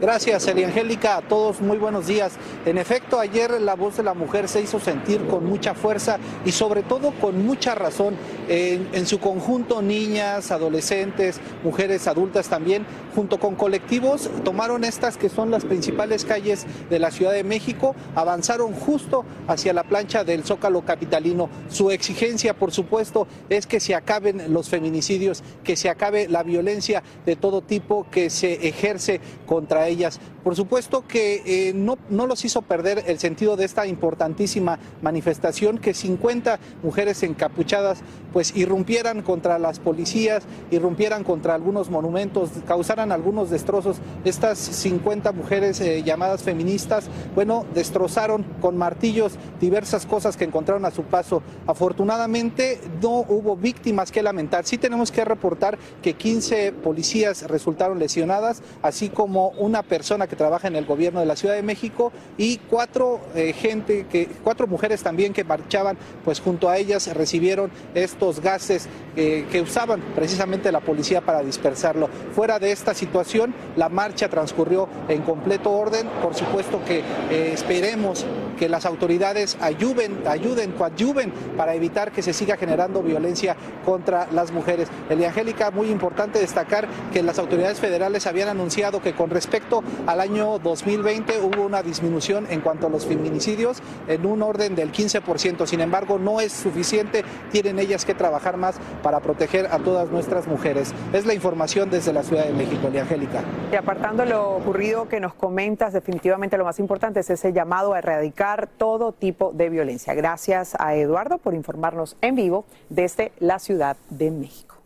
Gracias, Eliangélica. A todos muy buenos días. En efecto, ayer la voz de la mujer se hizo sentir con mucha fuerza y sobre todo con mucha razón. En, su conjunto, niñas, adolescentes, mujeres adultas también, junto con colectivos, tomaron estas que son las principales calles de la Ciudad de México, avanzaron justo hacia la plancha del Zócalo Capitalino. Su exigencia, por supuesto, es que se acaben los feminicidios, que se acabe la violencia de todo tipo que se ejerce contra ellas. Por supuesto que eh, no, los hizo perder el sentido de esta importantísima manifestación que 50 mujeres encapuchadas pues irrumpieran contra las policías, irrumpieran contra algunos monumentos, causaran algunos destrozos. Estas 50 mujeres eh, llamadas feministas, bueno, destrozaron con martillos diversas cosas que encontraron a su paso. Afortunadamente no hubo víctimas que lamentar. Sí tenemos que reportar que 15 policías resultaron lesionadas, así como una persona que trabaja en el gobierno de la Ciudad de México y cuatro eh, gente que cuatro mujeres también que marchaban, pues junto a ellas recibieron estos gases eh, que usaban precisamente la policía para dispersarlo. Fuera de esta situación, la marcha transcurrió en completo orden. Por supuesto que eh, esperemos que las autoridades ayuden, ayuden, coadyuven para evitar que se siga generando violencia contra las mujeres. Eliangélica, muy importante destacar que las autoridades federales habían anunciado que con respecto al año 2020 hubo una disminución en cuanto a los feminicidios en un orden del 15%. Sin embargo, no es suficiente, tienen ellas que trabajar más para proteger a todas nuestras mujeres. Es la información desde la Ciudad de México, Eliangélica. Y apartando lo ocurrido que nos comentas, definitivamente lo más importante es ese llamado a erradicar todo tipo de violencia. Gracias a Eduardo por informarnos en vivo desde la Ciudad de México.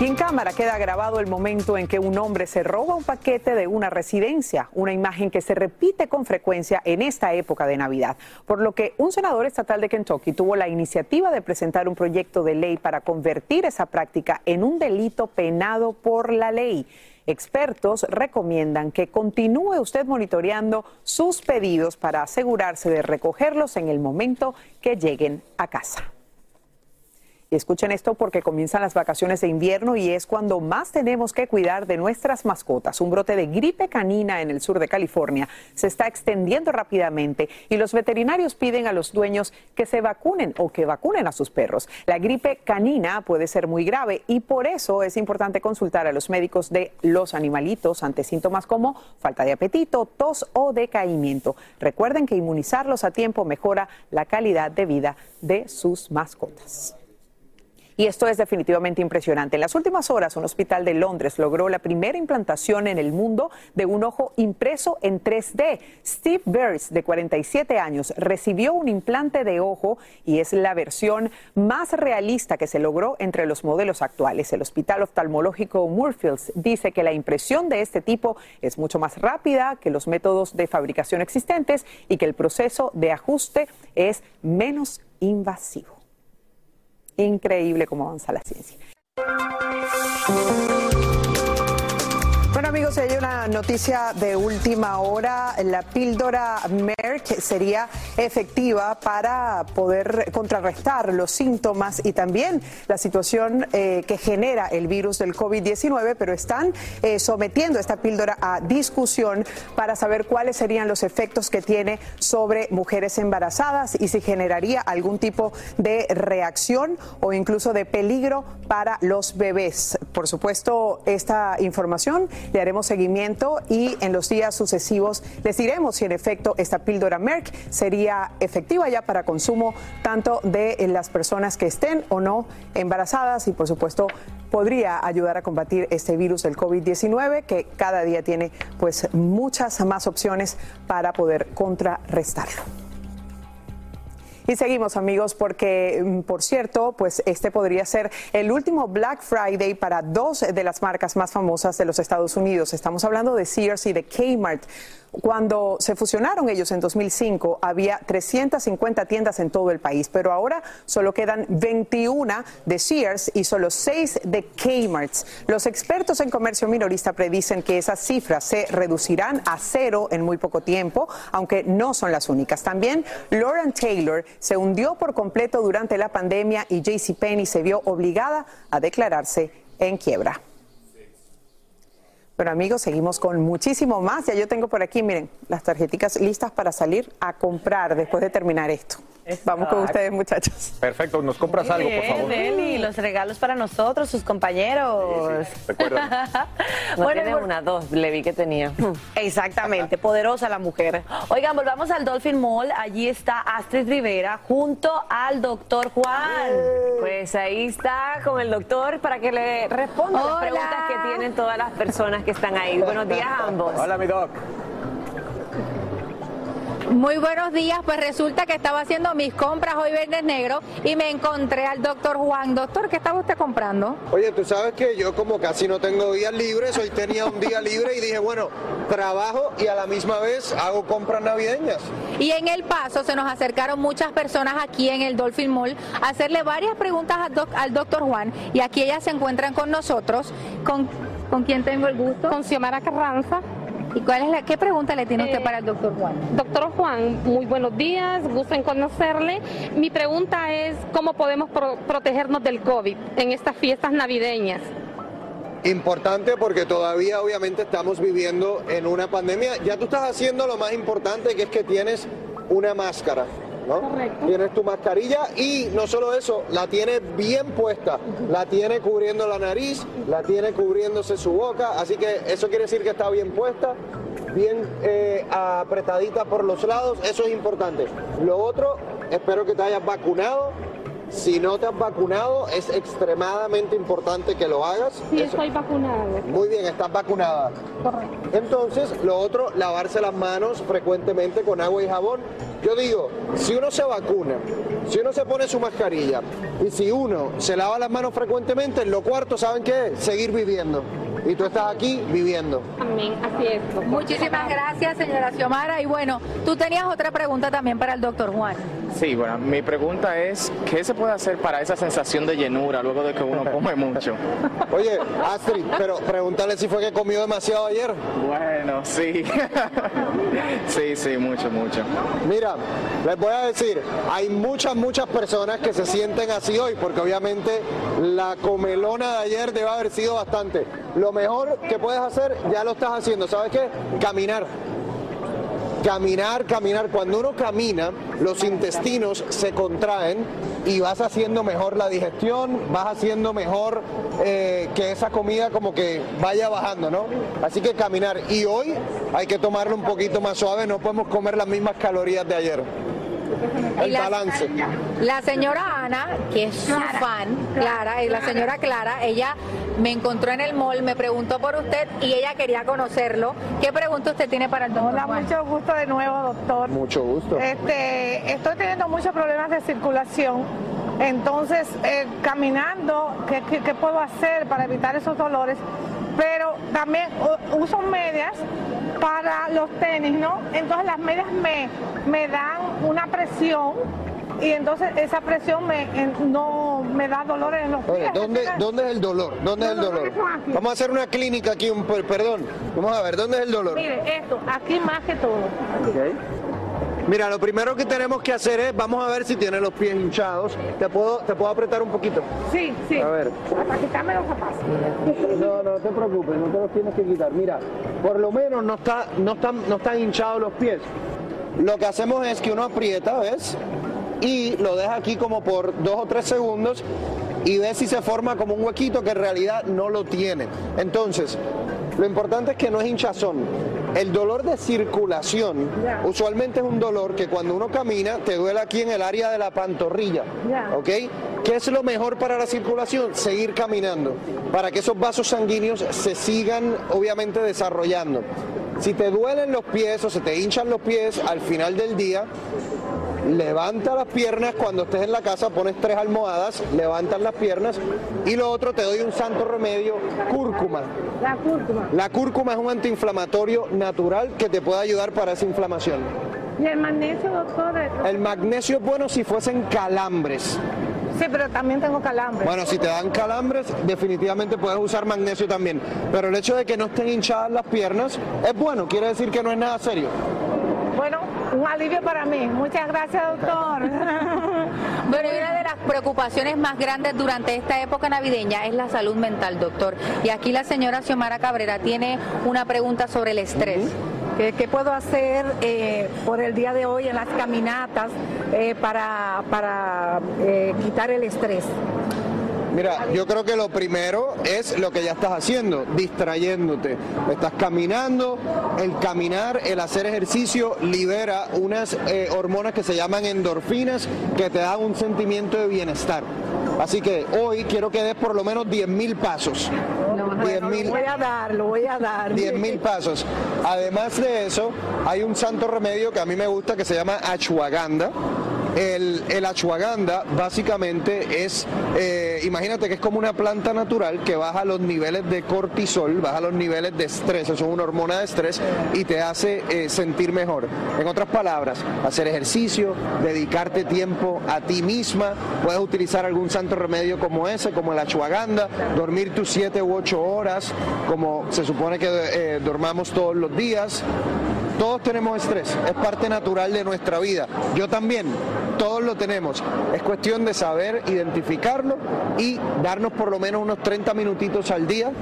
Y en cámara queda grabado el momento en que un hombre se roba un paquete de una residencia, una imagen que se repite con frecuencia en esta época de Navidad, por lo que un senador estatal de Kentucky tuvo la iniciativa de presentar un proyecto de ley para convertir esa práctica en un delito penado por la ley. Expertos recomiendan que continúe usted monitoreando sus pedidos para asegurarse de recogerlos en el momento que lleguen a casa. Y escuchen esto porque comienzan las vacaciones de invierno y es cuando más tenemos que cuidar de nuestras mascotas. Un brote de gripe canina en el sur de California se está extendiendo rápidamente y los veterinarios piden a los dueños que se vacunen o que vacunen a sus perros. La gripe canina puede ser muy grave y por eso es importante consultar a los médicos de los animalitos ante síntomas como falta de apetito, tos o decaimiento. Recuerden que inmunizarlos a tiempo mejora la calidad de vida de sus mascotas. Y esto es definitivamente impresionante. En las últimas horas, un hospital de Londres logró la primera implantación en el mundo de un ojo impreso en 3D. Steve Burris, de 47 años, recibió un implante de ojo y es la versión más realista que se logró entre los modelos actuales. El Hospital Oftalmológico Moorfields dice que la impresión de este tipo es mucho más rápida que los métodos de fabricación existentes y que el proceso de ajuste es menos invasivo. Increíble cómo avanza la ciencia. Amigos, hay una noticia de última hora. La píldora Merck sería efectiva para poder contrarrestar los síntomas y también la situación eh, que genera el virus del COVID-19, pero están eh, sometiendo esta píldora a discusión para saber cuáles serían los efectos que tiene sobre mujeres embarazadas y si generaría algún tipo de reacción o incluso de peligro para los bebés. Por supuesto, esta información le haremos seguimiento y en los días sucesivos les diremos si en efecto esta píldora Merck sería efectiva ya para consumo tanto de las personas que estén o no embarazadas y por supuesto podría ayudar a combatir este virus del COVID-19 que cada día tiene pues muchas más opciones para poder contrarrestarlo. Y seguimos amigos porque, mm, por cierto, pues este podría ser el último Black Friday para dos de las marcas más famosas de los Estados Unidos. Estamos hablando de Sears y de Kmart. Cuando se fusionaron ellos en 2005, había 350 tiendas en todo el país, pero ahora solo quedan 21 de Sears y solo 6 de Kmart. Los expertos en comercio minorista predicen que esas cifras se reducirán a cero en muy poco tiempo, aunque no son las únicas. También Lauren Taylor se hundió por completo durante la pandemia y JCPenney se vio obligada a declararse en quiebra. Bueno amigos, seguimos con muchísimo más. Ya yo tengo por aquí, miren, las tarjeticas listas para salir a comprar después de terminar esto. Vamos con ustedes, muchachos. Perfecto, nos compras algo, por favor. Eli, los regalos para nosotros, sus compañeros. Recuerda. No Bueno, tiene por- una, dos, le vi que tenía. Exactamente, poderosa la mujer. Oigan, volvamos al Dolphin Mall. Allí está Astrid Rivera junto al doctor Juan. Pues ahí está con el doctor para que le responda las Hola. preguntas que tienen todas las personas que están ahí. Buenos días a ambos. Hola, mi doc. Muy buenos días, pues resulta que estaba haciendo mis compras hoy viernes negro y me encontré al doctor Juan. Doctor, ¿qué estaba usted comprando? Oye, tú sabes que yo como casi no tengo días libres, hoy tenía un día libre y dije, bueno, trabajo y a la misma vez hago compras navideñas. Y en el paso se nos acercaron muchas personas aquí en el Dolphin Mall a hacerle varias preguntas al, doc- al doctor Juan y aquí ellas se encuentran con nosotros. ¿Con, ¿con quién tengo el gusto? Con Xiomara Carranza. ¿Y cuál es la, qué pregunta le tiene usted Eh, para el doctor Juan? Doctor Juan, muy buenos días, gusto en conocerle. Mi pregunta es, ¿cómo podemos pro- protegernos del COVID en estas fiestas navideñas? Importante porque todavía obviamente estamos viviendo en una pandemia. Ya tú estás haciendo lo más importante que es que tienes una máscara. ¿No? Tienes tu mascarilla y no solo eso, la tiene bien puesta, la tiene cubriendo la nariz, la tiene cubriéndose su boca, así que eso quiere decir que está bien puesta, bien eh, apretadita por los lados, eso es importante. Lo otro, espero que te hayas vacunado. Si no te has vacunado, es extremadamente importante que lo hagas. Sí, Eso- estoy vacunada. muy bien, estás vacunada. Entonces, lo otro, lavarse las manos frecuentemente con agua y jabón. Yo digo, si uno se vacuna, si uno se pone su mascarilla y si uno se lava las manos frecuentemente, lo cuarto, ¿saben qué? Seguir viviendo. Y tú estás aquí viviendo. Amén, así es. doctor. Muchísimas gracias, señora Xiomara. Y bueno, tú tenías otra pregunta también para el doctor Juan. Sí, bueno, mi pregunta es, ¿qué se puede hacer para esa sensación de llenura luego de que uno come mucho? Oye, Astrid, pero pregúntale si fue que comió demasiado ayer. Bueno, sí. sí, sí, mucho, mucho. Mira, les voy a decir, hay muchas, muchas personas que se sienten así hoy, porque obviamente la comelona de ayer debe haber sido bastante. Lo mejor que puedes hacer, ya lo estás haciendo, ¿sabes qué? Caminar. Caminar, caminar. Cuando uno camina, los intestinos se contraen y vas haciendo mejor la digestión, vas haciendo mejor eh, que esa comida como que vaya bajando, ¿no? Así que caminar. Y hoy hay que tomarlo un poquito más suave, no podemos comer las mismas calorías de ayer. El la- balance. La señora Ana, que es su fan, Clara, y la señora Clara, ella me encontró en el mall, me preguntó por usted y ella quería conocerlo. ¿Qué pregunta usted tiene para el doctor Hola, Juan? mucho gusto de nuevo, doctor. Mucho gusto. Este, estoy teniendo muchos problemas de circulación. Entonces, eh, caminando, ¿qué, qué, qué puedo hacer para evitar esos dolores? Pero también uso medias para los tenis, ¿no? Entonces las medias me, me dan una presión y entonces esa presión me, en- no me da dolores en los Oye, pies. ¿dónde. ¿Dónde es el dolor? ¿Dónde es el dolor? Vamos a hacer una clínica aquí, un, per- perdón. Vamos a ver, ¿dónde es el dolor? Mire, esto, aquí más que todo. Mira, lo primero que tenemos que hacer es, vamos a ver si tiene los pies hinchados. ¿Te puedo, te puedo apretar un poquito? Sí, sí. A ver. Hasta quitarme los zapatos. No, no te preocupes, no te los tienes que quitar. Mira, por lo menos no, está, no, están, no están hinchados los pies. Lo que hacemos es que uno aprieta, ¿ves? Y lo deja aquí como por dos o tres segundos y ves si se forma como un huequito que en realidad no lo tiene. Entonces, lo importante es que no es hinchazón. El dolor de circulación usualmente es un dolor que cuando uno camina te duele aquí en el área de la pantorrilla. ¿Ok? ¿Qué es lo mejor para la circulación? Seguir caminando, para que esos vasos sanguíneos se sigan obviamente desarrollando. Si te duelen los pies o se te hinchan los pies al final del día, levanta las piernas cuando estés en la casa, pones tres almohadas, levantas las piernas y lo otro te doy un santo remedio, cúrcuma. La cúrcuma. La cúrcuma es un antiinflamatorio natural que te puede ayudar para esa inflamación. Y el magnesio, doctor. El magnesio es bueno si fuesen calambres. Sí, pero también tengo calambre. Bueno, si te dan calambres, definitivamente puedes usar magnesio también. Pero el hecho de que no estén hinchadas las piernas es bueno, quiere decir que no es nada serio. Bueno, un alivio para mí. Muchas gracias, doctor. Bueno, y una de las preocupaciones más grandes durante esta época navideña es la salud mental, doctor. Y aquí la señora Xiomara Cabrera tiene una pregunta sobre el estrés. ¿Qué, qué puedo hacer eh, por el día de hoy en las caminatas eh, para, para eh, quitar el estrés? Mira, yo creo que lo primero es lo que ya estás haciendo, distrayéndote. Estás caminando, el caminar, el hacer ejercicio libera unas eh, hormonas que se llaman endorfinas que te dan un sentimiento de bienestar. Así que hoy quiero que des por lo menos 10 mil pasos. 10 mil. Lo voy a dar, lo voy a dar. 10 mil pasos. Además de eso, hay un santo remedio que a mí me gusta que se llama ashwagandha. El, el ashwagandha básicamente es, eh, imagínate que es como una planta natural que baja los niveles de cortisol, baja los niveles de estrés, eso es una hormona de estrés y te hace eh, sentir mejor. En otras palabras, hacer ejercicio, dedicarte tiempo a ti misma, puedes utilizar algún santo remedio como ese, como el ashwagandha, dormir tus 7 u 8 horas, como se supone que eh, dormamos todos los días. Todos tenemos estrés, es parte natural de nuestra vida. Yo también, todos lo tenemos. Es cuestión de saber identificarlo y darnos por lo menos unos 30 minutitos al día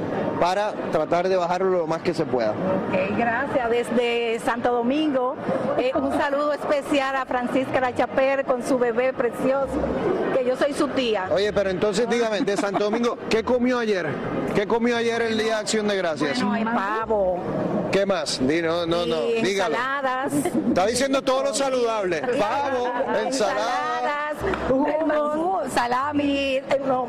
para tratar de bajarlo lo más que se pueda. Ok, gracias. Desde Santo Domingo, eh, un saludo especial a Francisca Lachaper con su bebé precioso, que yo soy su tía. Oye, pero entonces dígame, de Santo Domingo, ¿qué comió ayer? ¿Qué comió ayer el día de Acción de Gracias? Bueno, hay pavo. ¿Qué más? Di, no, no, no, y dígalo. ensaladas. Está diciendo todo lo saludable. Pavo, ensalada. Ensaladas, hummus, salami,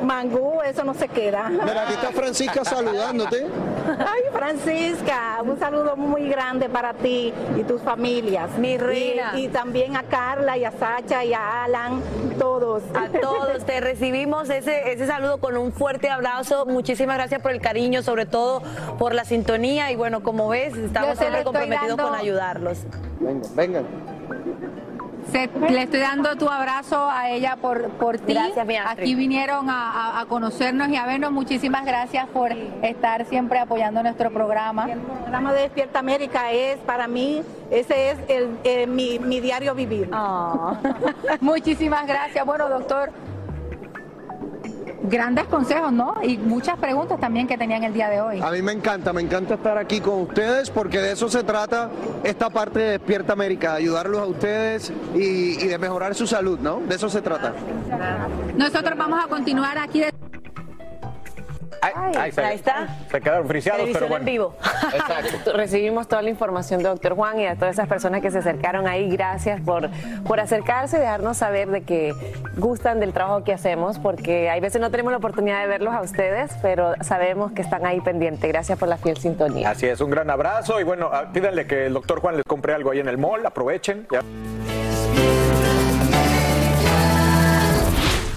mangú, eso no se queda. Mira, aquí está Francisca saludándote. Ay, Francisca, un saludo muy grande para ti y tus familias. Mi reina. Y, también a Carla y a Sacha y a Alan, todos. A todos te recibimos ese, ese saludo con un fuerte abrazo. Muchísimas gracias por el cariño, sobre todo por la sintonía. Y bueno, como ves, estamos siempre comprometidos dando- con ayudarlos. Venga, vengan. Se- le estoy dando tu abrazo a ella por, por ti. Gracias, mi Astrid. Aquí vinieron a, a- a conocernos y a vernos. Muchísimas gracias por estar siempre apoyando nuestro programa. El programa de Despierta América es para mí, ese es el, eh, mi, mi diario vivir. Ah. Muchísimas gracias. Bueno, doctor, grandes consejos, ¿no? Y muchas preguntas también que tenían el día de hoy. A mí me encanta, me encanta estar aquí con ustedes porque de eso se trata esta parte de Despierta América, de ayudarlos a ustedes y, y de mejorar su salud, ¿no? De eso se trata. Nosotros vamos a continuar aquí. de- Ay, ahí, se, ahí está. Se quedaron friseados, Televisión pero en bueno. vivo. Recibimos toda la información de doctor Juan y a todas esas personas que se acercaron ahí. Gracias por, por acercarse y dejarnos saber de que gustan del trabajo que hacemos, porque hay veces no tenemos la oportunidad de verlos a ustedes, pero sabemos que están ahí pendientes. Gracias por la fiel sintonía. Así es, un gran abrazo y bueno, ah, pídanle que el doctor Juan les compre algo ahí en el mall, aprovechen. Ya.